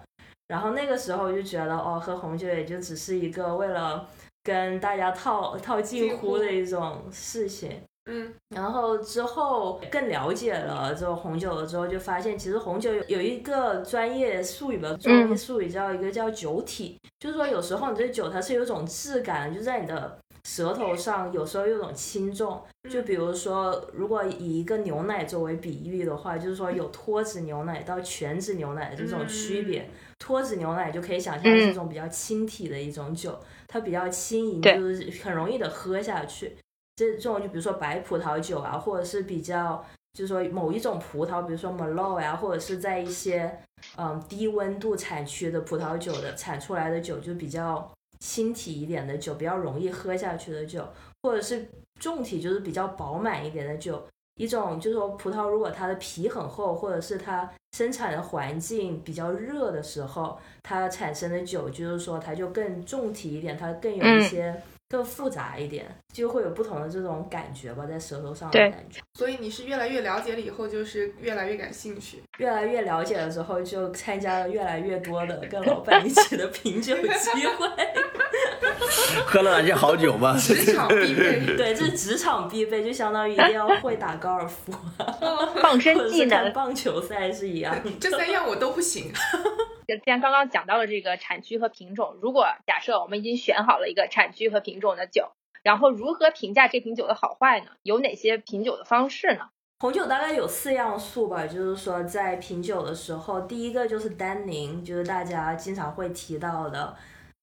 [SPEAKER 3] 然后那个时候就觉得哦，喝红酒也就只是一个为了跟大家套套近乎的一种事情。
[SPEAKER 2] 嗯，
[SPEAKER 3] 然后之后更了解了这个红酒了之后，就发现其实红酒有有一个专业术语吧，专业术语叫一个叫酒体，就是说有时候你这酒它是有一种质感，就在你的舌头上，有时候有种轻重。就比如说，如果以一个牛奶作为比喻的话，就是说有脱脂牛奶到全脂牛奶的这种区别。脱脂牛奶就可以想象是一种比较轻体的一种酒，它比较轻盈，就是很容易的喝下去。这这种就比如说白葡萄酒啊，或者是比较就是说某一种葡萄，比如说 Merlot 呀、或者是在一些嗯低温度产区的葡萄酒的产出来的酒，就比较轻体一点的酒，比较容易喝下去的酒，或者是重体就是比较饱满一点的酒。一种就是说葡萄如果它的皮很厚，或者是它生产的环境比较热的时候，它产生的酒就是说它就更重体一点，它更有一些。更复杂一点，就会有不同的这种感觉吧，在舌头上的感觉。
[SPEAKER 2] 所以你是越来越了解了以后，就是越来越感兴趣。
[SPEAKER 3] 越来越了解了之后，就参加了越来越多的跟老板一起的品酒机会。
[SPEAKER 4] 喝了哪些好酒吗？
[SPEAKER 2] 职场必备。
[SPEAKER 3] 对，这是职场必备，就相当于一定要会打高尔夫、
[SPEAKER 1] 傍身技能、
[SPEAKER 3] 棒球赛是一样。
[SPEAKER 2] 这三样我都不行。
[SPEAKER 1] 既然刚刚讲到了这个产区和品种，如果假设我们已经选好了一个产区和品种的酒，然后如何评价这瓶酒的好坏呢？有哪些品酒的方式呢？
[SPEAKER 3] 红酒大概有四样素吧，就是说在品酒的时候，第一个就是单宁，就是大家经常会提到的，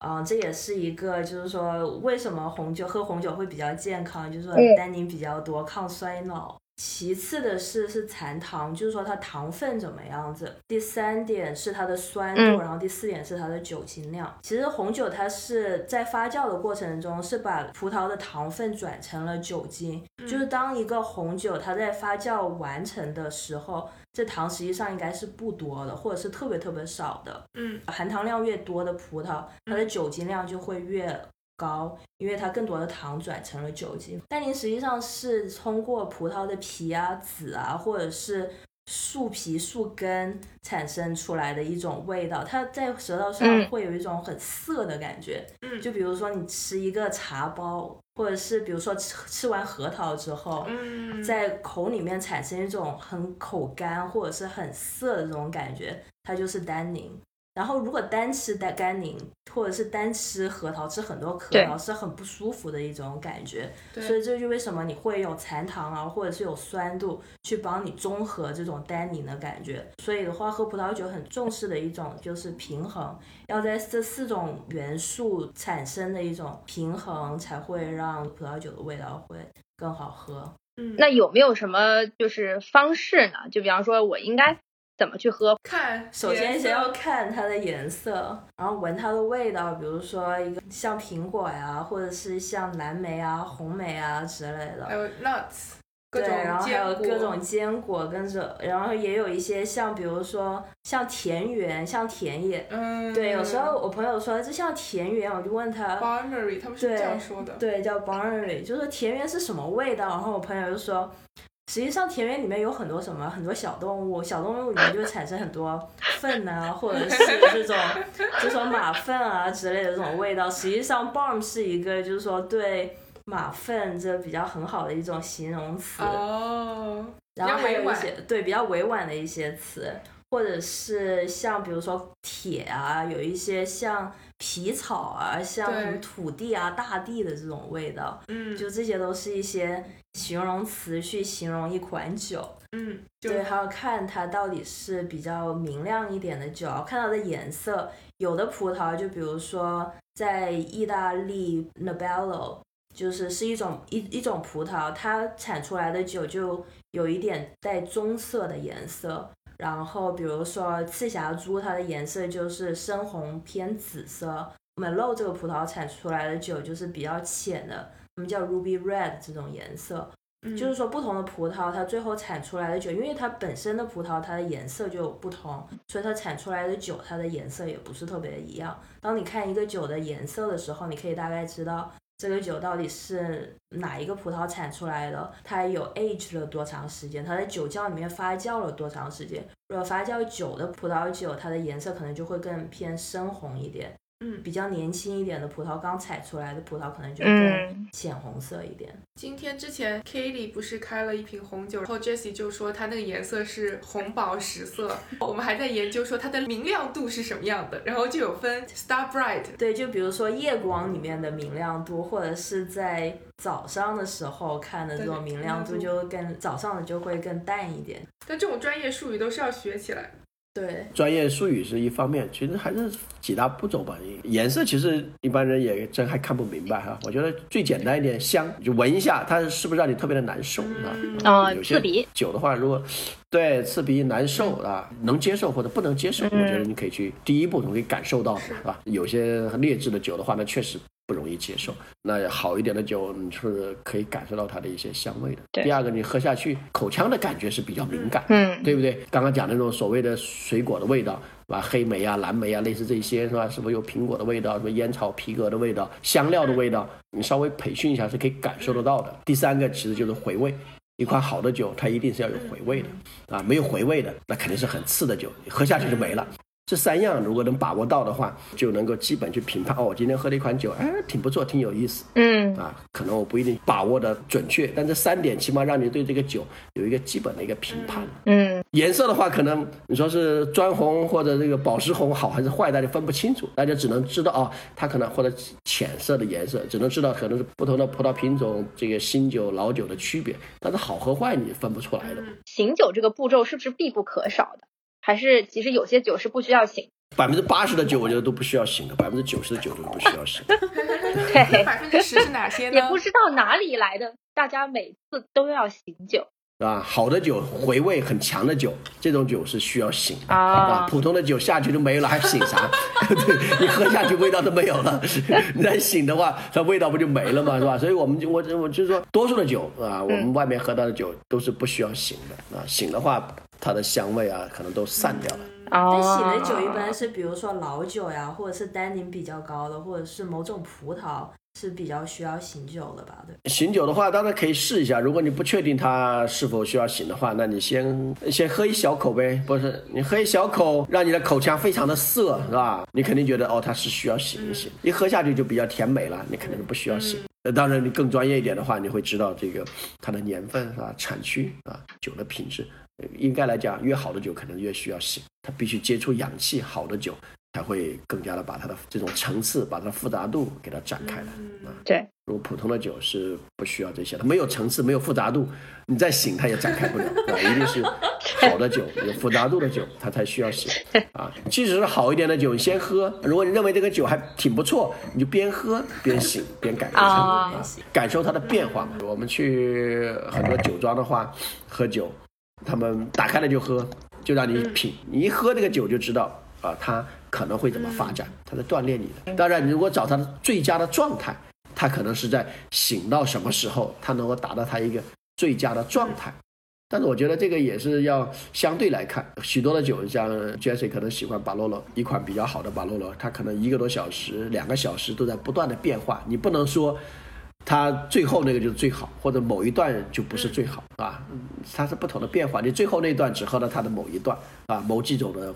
[SPEAKER 3] 嗯，这也是一个就是说为什么红酒喝红酒会比较健康，就是说单宁比较多，抗衰老。其次的是是残糖，就是说它糖分怎么样子。第三点是它的酸度，然后第四点是它的酒精量。其实红酒它是在发酵的过程中是把葡萄的糖分转成了酒精，就是当一个红酒它在发酵完成的时候，这糖实际上应该是不多的，或者是特别特别少的。
[SPEAKER 2] 嗯，
[SPEAKER 3] 含糖量越多的葡萄，它的酒精量就会越。高，因为它更多的糖转成了酒精。单宁实际上是通过葡萄的皮啊、籽啊，或者是树皮、树根产生出来的一种味道。它在舌头上会有一种很涩的感觉。
[SPEAKER 2] 嗯，
[SPEAKER 3] 就比如说你吃一个茶包，或者是比如说吃吃完核桃之后，在口里面产生一种很口干或者是很涩的这种感觉，它就是单宁。然后，如果单吃单甘宁，或者是单吃核桃，吃很多核桃是很不舒服的一种感觉。所以这就为什么你会有残糖啊，或者是有酸度去帮你中和这种单宁的感觉。所以的话，喝葡萄酒很重视的一种就是平衡，要在这四种元素产生的一种平衡，才会让葡萄酒的味道会更好喝。
[SPEAKER 2] 嗯，
[SPEAKER 1] 那有没有什么就是方式呢？就比方说，我应该。怎么去喝？
[SPEAKER 2] 看，
[SPEAKER 3] 首先先要看它的颜色，然后闻它的味道，比如说一个像苹果呀，或者是像蓝莓啊、红莓啊之类的。
[SPEAKER 2] 还有 nuts，对，
[SPEAKER 3] 然后还有各种坚果跟着，然后也有一些像比如说像田园，像田野。
[SPEAKER 2] 嗯。
[SPEAKER 3] 对，有时候我朋友说这像田园，我就问他。
[SPEAKER 2] Barnery，他们是这样说的。
[SPEAKER 3] 对，叫 Barnery，就是田园是什么味道？然后我朋友就说。实际上，田园里面有很多什么，很多小动物，小动物里面就会产生很多粪啊，或者是 这种，就说马粪啊之类的这种味道。实际上，barm 是一个，就是说对马粪这比较很好的一种形容词。
[SPEAKER 2] 哦。
[SPEAKER 3] 然后还有一些对比较委婉的一些词，或者是像比如说铁啊，有一些像皮草啊，像什么土地啊、大地的这种味道。
[SPEAKER 2] 嗯。
[SPEAKER 3] 就这些都是一些。形容词去形容一款酒，
[SPEAKER 2] 嗯，
[SPEAKER 3] 对，还要看它到底是比较明亮一点的酒，看它的颜色。有的葡萄，就比如说在意大利 Nebbiolo，就是是一种一一种葡萄，它产出来的酒就有一点带棕色的颜色。然后比如说赤霞珠，它的颜色就是深红偏紫色。Merlot 这个葡萄产出来的酒就是比较浅的。我们叫 ruby red 这种颜色，就是说不同的葡萄它最后产出来的酒，因为它本身的葡萄它的颜色就不同，所以它产出来的酒它的颜色也不是特别一样。当你看一个酒的颜色的时候，你可以大概知道这个酒到底是哪一个葡萄产出来的，它有 age 了多长时间，它在酒窖里面发酵了多长时间。如果发酵久的葡萄酒，它的颜色可能就会更偏深红一点。
[SPEAKER 2] 嗯，
[SPEAKER 3] 比较年轻一点的葡萄，刚采出来的葡萄可能就更浅红色一点。
[SPEAKER 2] 今天之前 k a t i e 不是开了一瓶红酒，然后 Jessie 就说它那个颜色是红宝石色。我们还在研究说它的明亮度是什么样的，然后就有分 Star Bright。
[SPEAKER 3] 对，就比如说夜光里面的明亮度，或者是在早上的时候看的这种明亮度，就更早上的就会更淡一点。
[SPEAKER 2] 但这种专业术语都是要学起来。
[SPEAKER 3] 对，
[SPEAKER 4] 专业术语是一方面，其实还是几大步骤吧。颜色其实一般人也真还看不明白哈。我觉得最简单一点，香就闻一下，它是不是让你特别的难受啊？啊有些酒的话，如果对刺鼻难受啊，能接受或者不能接受，我觉得你可以去第一步，你可以感受到，是吧？有些劣质的酒的话，那确实不容易接受。那好一点的酒，你是可以感受到它的一些香味的。
[SPEAKER 1] 对
[SPEAKER 4] 第二个，你喝下去口腔的感觉是比较敏感，
[SPEAKER 1] 嗯
[SPEAKER 4] 对不对？刚刚讲的那种所谓的水果的味道，是吧？黑莓啊、蓝莓啊，类似这些是吧？是不是有苹果的味道，什么烟草、皮革的味道、香料的味道？你稍微培训一下是可以感受得到的。第三个其实就是回味。一款好的酒，它一定是要有回味的啊，没有回味的，那肯定是很次的酒，喝下去就没了。这三样如果能把握到的话，就能够基本去评判哦，我今天喝了一款酒，哎，挺不错，挺有意思
[SPEAKER 1] 嗯
[SPEAKER 4] 啊。可能我不一定把握的准确，但这三点起码让你对这个酒有一个基本的一个评判。
[SPEAKER 1] 嗯
[SPEAKER 4] 颜色的话，可能你说是砖红或者这个宝石红好还是坏，大家分不清楚，大家只能知道哦，它可能或者浅色的颜色，只能知道可能是不同的葡萄品种这个新酒老酒的区别，但是好和坏你分不出来的。
[SPEAKER 1] 醒酒这个步骤是不是必不可少的？还是其实有些酒是不需要醒？
[SPEAKER 4] 百分之八十的酒我觉得都不需要醒的，百分之九十的酒都不需要醒。
[SPEAKER 1] 对，
[SPEAKER 2] 百分之十是哪些呢？
[SPEAKER 1] 也不知道哪里来的，大家每次都要醒酒
[SPEAKER 4] 啊，好的酒回味很强的酒，这种酒是需要醒的
[SPEAKER 1] 啊
[SPEAKER 4] 普通的酒下去就没了，还醒啥？对你喝下去味道都没有了，你再醒的话，它味道不就没了吗？是吧？所以我们就我我就是说，多数的酒啊，我们外面喝到的酒都是不需要醒的啊，醒的话，它的香味啊可能都散掉了。
[SPEAKER 3] 但
[SPEAKER 1] 哦
[SPEAKER 3] 醒的酒一般是比如说老酒呀，或者是单宁比较高的，或者是某种葡萄是比较需要醒酒的吧？对。
[SPEAKER 4] 醒酒的话，当然可以试一下。如果你不确定它是否需要醒的话，那你先先喝一小口呗。不是，你喝一小口，让你的口腔非常的涩，是吧？你肯定觉得哦，它是需要醒一醒。一喝下去就比较甜美了，你肯定是不需要醒。呃，当然你更专业一点的话，你会知道这个它的年份是吧、产区啊、酒的品质。呃应该来讲，越好的酒可能越需要醒，它必须接触氧气，好的酒才会更加的把它的这种层次、把它的复杂度给它展开来啊。
[SPEAKER 1] 对，
[SPEAKER 4] 如果普通的酒是不需要这些的，没有层次，没有复杂度，你再醒它也展开不了，对吧？一定是 好的酒，有复杂度的酒，它才需要醒 啊。即使是好一点的酒，你先喝，如果你认为这个酒还挺不错，你就边喝边醒，边感受它，
[SPEAKER 1] 啊
[SPEAKER 4] 啊感受它的变化。我们去很多酒庄的话，喝酒，他们打开了就喝，就让你品，你一喝这个酒就知道啊，它可能会怎么发展，他在锻炼你的。当然，你如果找他的最佳的状态。他可能是在醒到什么时候，他能够达到他一个最佳的状态。但是我觉得这个也是要相对来看，许多的酒，像 Jesse 可能喜欢巴洛罗，一款比较好的巴洛罗，它可能一个多小时、两个小时都在不断的变化。你不能说它最后那个就是最好，或者某一段就不是最好啊，它是不同的变化。你最后那段只喝了它的某一段啊，某几种的。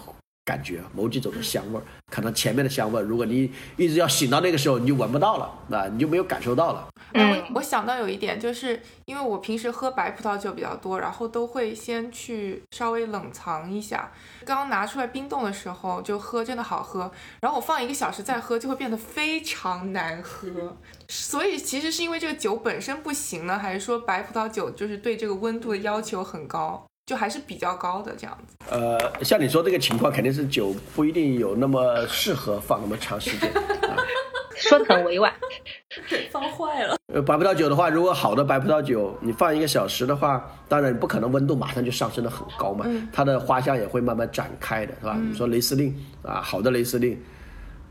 [SPEAKER 4] 感觉某几种的香味儿，可能前面的香味儿，如果你一直要醒到那个时候，你就闻不到了，那，你就没有感受到了。
[SPEAKER 2] 嗯，我我想到有一点，就是因为我平时喝白葡萄酒比较多，然后都会先去稍微冷藏一下，刚拿出来冰冻的时候就喝，真的好喝。然后我放一个小时再喝，就会变得非常难喝。所以其实是因为这个酒本身不行呢，还是说白葡萄酒就是对这个温度的要求很高？就还是比较高的这样子。
[SPEAKER 4] 呃，像你说这个情况，肯定是酒不一定有那么适合放那么长时间。啊、
[SPEAKER 1] 说的很委婉，
[SPEAKER 3] 放坏了。
[SPEAKER 4] 呃，白葡萄酒的话，如果好的白葡萄酒，你放一个小时的话，当然不可能温度马上就上升的很高嘛，
[SPEAKER 2] 嗯、
[SPEAKER 4] 它的花香也会慢慢展开的，是吧？
[SPEAKER 2] 嗯、
[SPEAKER 4] 你说雷司令啊，好的雷司令。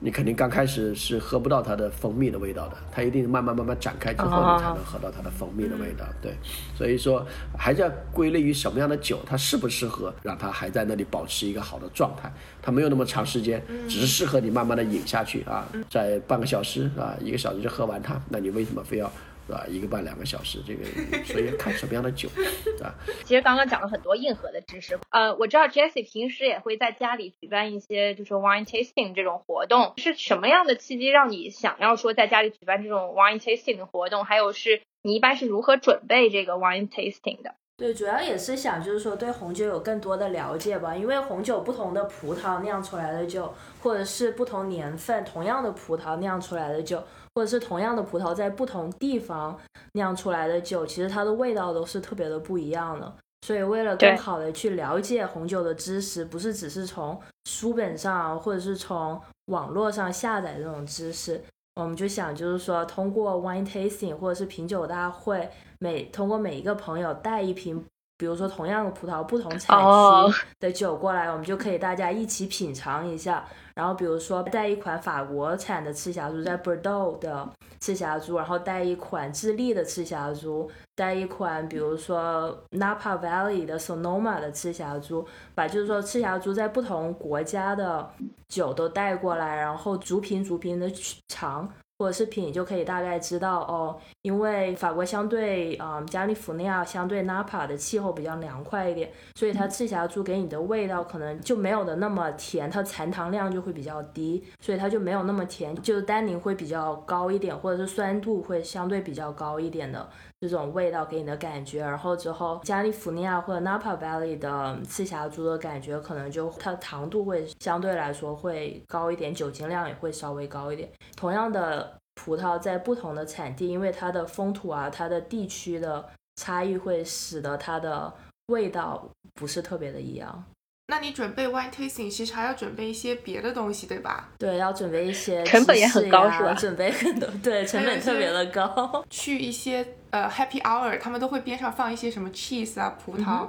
[SPEAKER 4] 你肯定刚开始是喝不到它的蜂蜜的味道的，它一定是慢慢慢慢展开之后，你才能喝到它的蜂蜜的味道。对，所以说还是要归类于什么样的酒，它适不适合让它还在那里保持一个好的状态。它没有那么长时间，只是适合你慢慢的饮下去啊，在半个小时啊，一个小时就喝完它，那你为什么非要？是吧？一个半两个小时，这个 所以看什么样的酒，对吧。
[SPEAKER 1] 其实刚刚讲了很多硬核的知识，呃，我知道 Jessie 平时也会在家里举办一些就是 wine tasting 这种活动，是什么样的契机让你想要说在家里举办这种 wine tasting 的活动？还有是你一般是如何准备这个 wine tasting 的？
[SPEAKER 3] 对，主要也是想就是说对红酒有更多的了解吧，因为红酒不同的葡萄酿出来的酒，或者是不同年份同样的葡萄酿出来的酒。或者是同样的葡萄在不同地方酿出来的酒，其实它的味道都是特别的不一样的。所以为了更好的去了解红酒的知识，不是只是从书本上或者是从网络上下载这种知识，我们就想就是说通过 wine tasting 或者是品酒大会，每通过每一个朋友带一瓶比如说同样的葡萄不同产
[SPEAKER 1] 哦
[SPEAKER 3] 区的酒过来，我们就可以大家一起品尝一下。然后比如说带一款法国产的赤霞珠，在 Bordeaux 的赤霞珠，然后带一款智利的赤霞珠，带一款比如说 Napa Valley 的 Sonoma 的赤霞珠，把就是说赤霞珠在不同国家的酒都带过来，然后逐瓶逐瓶的去尝。或者是品，就可以大概知道哦，因为法国相对啊、呃加利福尼亚相对 Napa 的气候比较凉快一点，所以它赤霞珠给你的味道可能就没有的那么甜，它残糖量就会比较低，所以它就没有那么甜，就是单宁会比较高一点，或者是酸度会相对比较高一点的这种味道给你的感觉。然后之后加利福尼亚或者 Napa Valley 的赤霞珠的感觉，可能就它的糖度会相对来说会高一点，酒精量也会稍微高一点。同样的葡萄在不同的产地，因为它的风土啊、它的地区的差异，会使得它的味道不是特别的一样。
[SPEAKER 2] 那你准备 wine tasting，其实还要准备一些别的东西，对吧？
[SPEAKER 3] 对，要准备一些
[SPEAKER 1] 成本也很高是吧
[SPEAKER 3] 准备很多，对，成本特别的高。
[SPEAKER 2] 去一些呃 happy hour，他们都会边上放一些什么 cheese 啊、葡萄，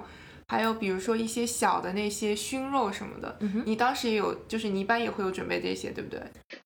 [SPEAKER 2] 还有比如说一些小的那些熏肉什么的。你当时也有，就是你一般也会有准备这些，对不对？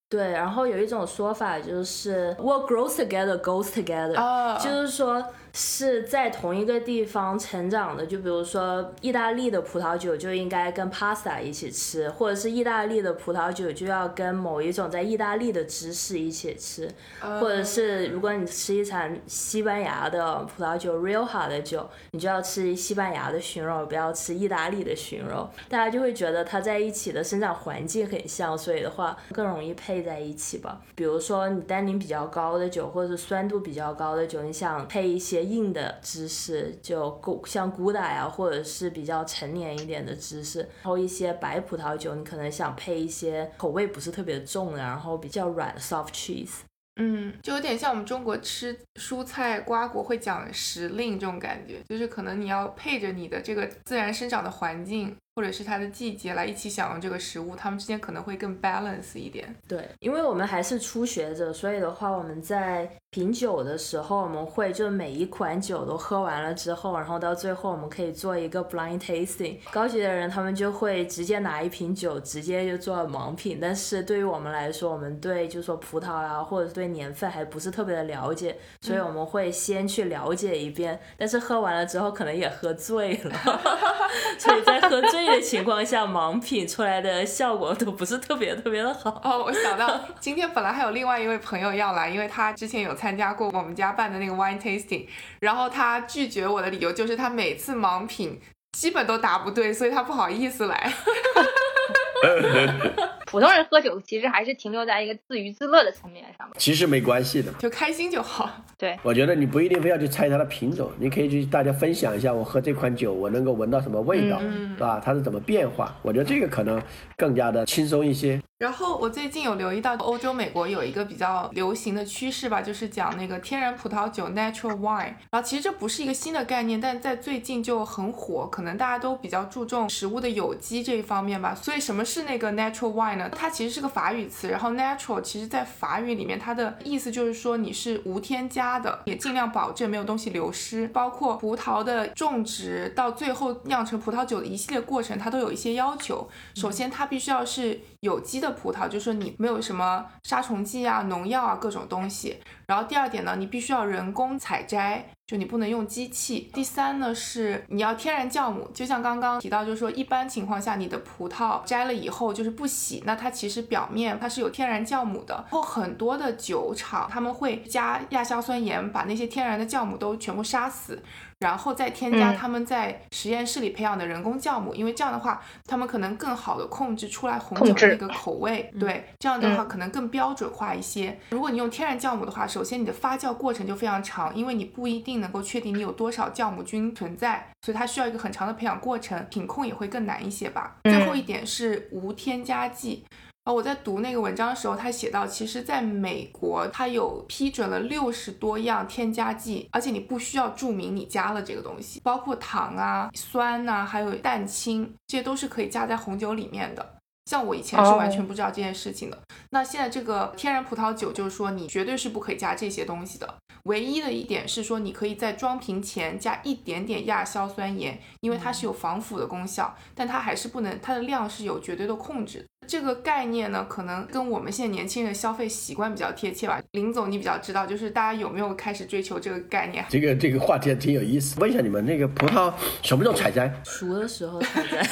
[SPEAKER 3] 对，然后有一种说法就是 what grows together goes together，、
[SPEAKER 2] 哦
[SPEAKER 3] 就是说是在同一个地方成长的，就比如说意大利的葡萄酒就应该跟 pasta 一起吃，或者是意大利的葡萄酒就要跟某一种在意大利的芝士一起吃，或者是如果你吃一场西班牙的葡萄酒 Rioja 的酒，你就要吃西班牙的熏肉，不要吃意大利的熏肉，大家就会觉得它在一起的生长环境很像，所以的话更容易配在一起吧。比如说你单宁比较高的酒，或者是酸度比较高的酒，你想配一些硬的芝士，就古像古代啊，或者是比较成年一点的芝士，然后一些白葡萄酒，你可能想配一些口味不是特别重的，然后比较软的 soft cheese。
[SPEAKER 2] 嗯，就有点像我们中国吃蔬菜瓜果会讲时令这种感觉，就是可能你要配着你的这个自然生长的环境，或者是它的季节来一起享用这个食物，它们之间可能会更 balance 一点。
[SPEAKER 3] 对，因为我们还是初学者，所以的话，我们在品酒的时候，我们会就每一款酒都喝完了之后，然后到最后我们可以做一个 blind tasting。高级的人他们就会直接拿一瓶酒直接就做盲品，但是对于我们来说，我们对就是说葡萄啊，或者是对年份还不是特别的了解，所以我们会先去了解一遍，但是喝完了之后可能也喝醉了，所以在喝醉的情况下，盲品出来的效果都不是特别特别的好。
[SPEAKER 2] 哦，我想到今天本来还有另外一位朋友要来，因为他之前有参加过我们家办的那个 wine tasting，然后他拒绝我的理由就是他每次盲品基本都答不对，所以他不好意思来。
[SPEAKER 1] 普通人喝酒其实还是停留在一个自娱自乐的层面上吧。
[SPEAKER 4] 其实没关系的。
[SPEAKER 2] 就开心就好。
[SPEAKER 1] 对，
[SPEAKER 4] 我觉得你不一定非要去猜它的品种，你可以去大家分享一下，我喝这款酒我能够闻到什么味道，
[SPEAKER 2] 嗯
[SPEAKER 4] 是吧？它是怎么变化？我觉得这个可能更加的轻松一些。
[SPEAKER 2] 然后我最近有留意到欧洲、美国有一个比较流行的趋势吧，就是讲那个天然葡萄酒 （natural wine）。然后其实这不是一个新的概念，但在最近就很火，可能大家都比较注重食物的有机这一方面吧。所以什么是那个 natural wine 呢？它其实是个法语词，然后 natural 其实在法语里面它的意思就是说你是无添加的，也尽量保证没有东西流失，包括葡萄的种植到最后酿成葡萄酒的一系列过程，它都有一些要求。首先，它必须要是有机的葡萄，就是说你没有什么杀虫剂啊、农药啊各种东西。然后第二点呢，你必须要人工采摘，就你不能用机器。第三呢是你要天然酵母，就像刚刚提到，就是说一般情况下你的葡萄摘了以后就是不洗，那它其实表面它是有天然酵母的。然后很多的酒厂他们会加亚硝酸盐，把那些天然的酵母都全部杀死。然后再添加
[SPEAKER 1] 嗯
[SPEAKER 2] 他们在实验室里培养的人工酵母，因为这样的话，他们可能更好的控制出来红酒的那个口味。对，这样的话可能更标准化一些。如果你用天然酵母的话，首先你的发酵过程就非常长，因为你不一定能够确定你有多少酵母菌存在，所以它需要一个很长的培养过程，品控也会更难一些吧。
[SPEAKER 1] 嗯
[SPEAKER 2] 最后一点是无添加剂。啊，我在读那个文章的时候，他写到，其实在美国，它有批准了六十多样添加剂，而且你不需要注明你加了这个东西，包括糖啊、酸呐、还有蛋清，这些都是可以加在红酒里面的。像我以前是完全不知道这件事情的。那现在这个天然葡萄酒就是说，你绝对是不可以加这些东西的。唯一的一点是说，你可以在装瓶前加一点点亚硝酸盐，因为它是有防腐的功效，但它还是不能，它的量是有绝对的控制。这个概念呢，可能跟我们现在年轻人消费习惯比较贴切吧。林总，你比较知道，就是大家有没有开始追求这个概念？
[SPEAKER 4] 这个这个话题还挺有意思。问一下你们，那个葡萄什么时候采摘？
[SPEAKER 3] 熟的时候采摘。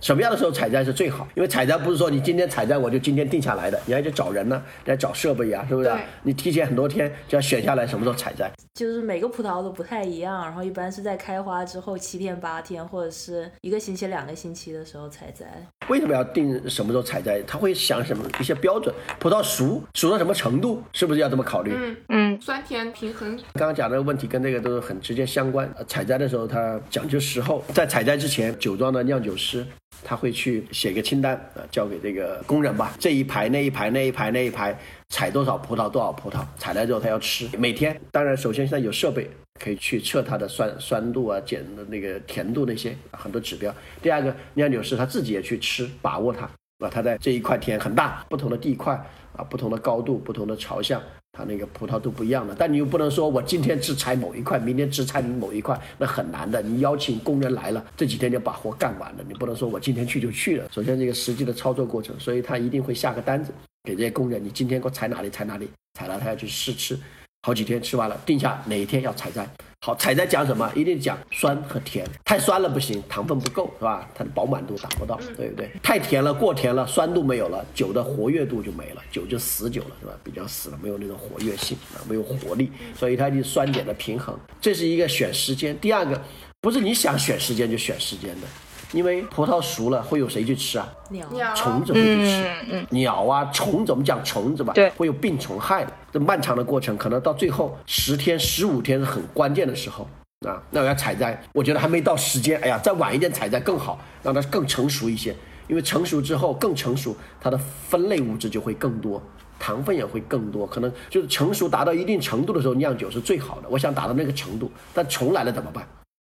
[SPEAKER 4] 什么样的时候采摘是最好？因为采摘不是说你今天采摘我就今天定下来的，你还得找人呢，你还找设备呀，是不是？你提前很多天就要选下来什么时候采摘。
[SPEAKER 3] 就是每个葡萄都不太一样，然后一般是在开花之后七天八天或者是一个星期两个星期的时候采摘。
[SPEAKER 4] 为什么要定什么时候采摘？他会想什么一些标准？葡萄熟熟到什么程度？是不是要这么考虑？
[SPEAKER 2] 嗯嗯，酸甜平衡。
[SPEAKER 4] 刚刚讲的问题跟这个都是很直接相关。采摘的时候它讲究时候，在采摘之前，酒庄的酿酒师。他会去写个清单啊，交给这个工人吧。这一排那一排那一排那一排采多少葡萄多少葡萄，采来之后他要吃。每天当然首先现在有设备可以去测它的酸酸度啊、碱的那个甜度那些很多指标。第二个酿酒师他自己也去吃，把握它啊。他在这一块田很大，不同的地块啊，不同的高度、不同的朝向。它那个葡萄都不一样的，但你又不能说我今天只采某一块，明天只采某一块，那很难的。你邀请工人来了，这几天就把活干完了，你不能说我今天去就去了。首先这个实际的操作过程，所以他一定会下个单子给这些工人，你今天给我采哪里采哪里，采了他要去试吃。好几天吃完了，定下哪一天要采摘。好，采摘讲什么？一定讲酸和甜。太酸了不行，糖分不够，是吧？它的饱满度达不到，对不对？太甜了，过甜了，酸度没有了，酒的活跃度就没了，酒就死酒了，是吧？比较死了，没有那种活跃性啊，没有活力。所以它就酸碱的平衡，这是一个选时间。第二个，不是你想选时间就选时间的。因为葡萄熟了，会有谁去吃啊？
[SPEAKER 3] 鸟、
[SPEAKER 4] 虫子会去吃。嗯鸟啊，虫子，我们讲虫子吧，
[SPEAKER 1] 对，
[SPEAKER 4] 会有病虫害的。这漫长的过程，可能到最后十天、十五天是很关键的时候啊。那我要采摘，我觉得还没到时间。哎呀，再晚一点采摘更好，让它更成熟一些。因为成熟之后更成熟，它的分类物质就会更多，糖分也会更多。可能就是成熟达到一定程度的时候，酿酒是最好的。我想达到那个程度，但虫来了怎么办？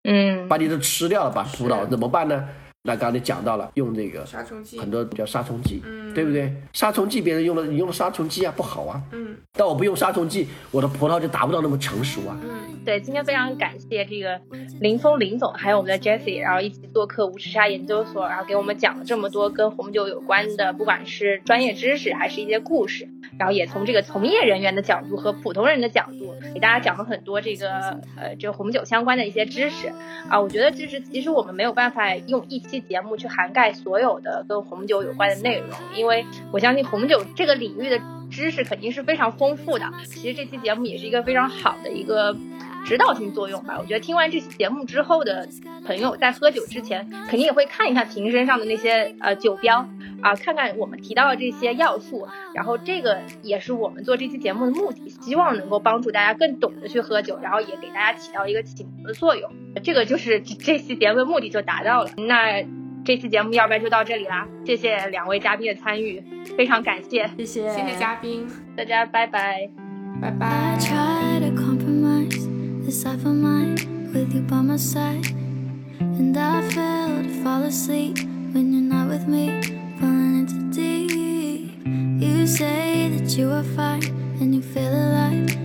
[SPEAKER 1] 嗯，
[SPEAKER 4] 把你都吃掉了，把葡萄怎么办呢？那刚才讲到了，用这个
[SPEAKER 2] 杀虫剂，
[SPEAKER 4] 很多叫杀虫剂，嗯，对不对？杀虫剂别人用了，你用了杀虫剂啊，不好啊，
[SPEAKER 2] 嗯。
[SPEAKER 4] 但我不用杀虫剂，我的葡萄就达不到那么成熟啊。
[SPEAKER 1] 嗯，对，今天非常感谢这个林峰林总，还有我们的 Jessie，然后一起做客无时差研究所，然后给我们讲了这么多跟红酒有关的，不管是专业知识还是一些故事，然后也从这个从业人员的角度和普通人的角度给大家讲了很多这个呃这个红酒相关的一些知识啊。我觉得就是其实我们没有办法用一期节目去涵盖所有的跟红酒有关的内容，因为我相信红酒这个领域的。知识肯定是非常丰富的。其实这期节目也是一个非常好的一个指导性作用吧。我觉得听完这期节目之后的朋友，在喝酒之前，肯定也会看一看瓶身上的那些呃酒标啊，看看我们提到的这些要素。然后这个也是我们做这期节目的目的，希望能够帮助大家更懂得去喝酒，然后也给大家起到一个启蒙的作用。这个就是这期节目的目的就达到了。那。这期节目要不然就到这里啦，谢谢两位嘉宾的参与，非常感谢，
[SPEAKER 3] 谢谢，
[SPEAKER 2] 谢谢嘉宾，
[SPEAKER 1] 大家拜拜，
[SPEAKER 2] 拜拜。
[SPEAKER 6] flying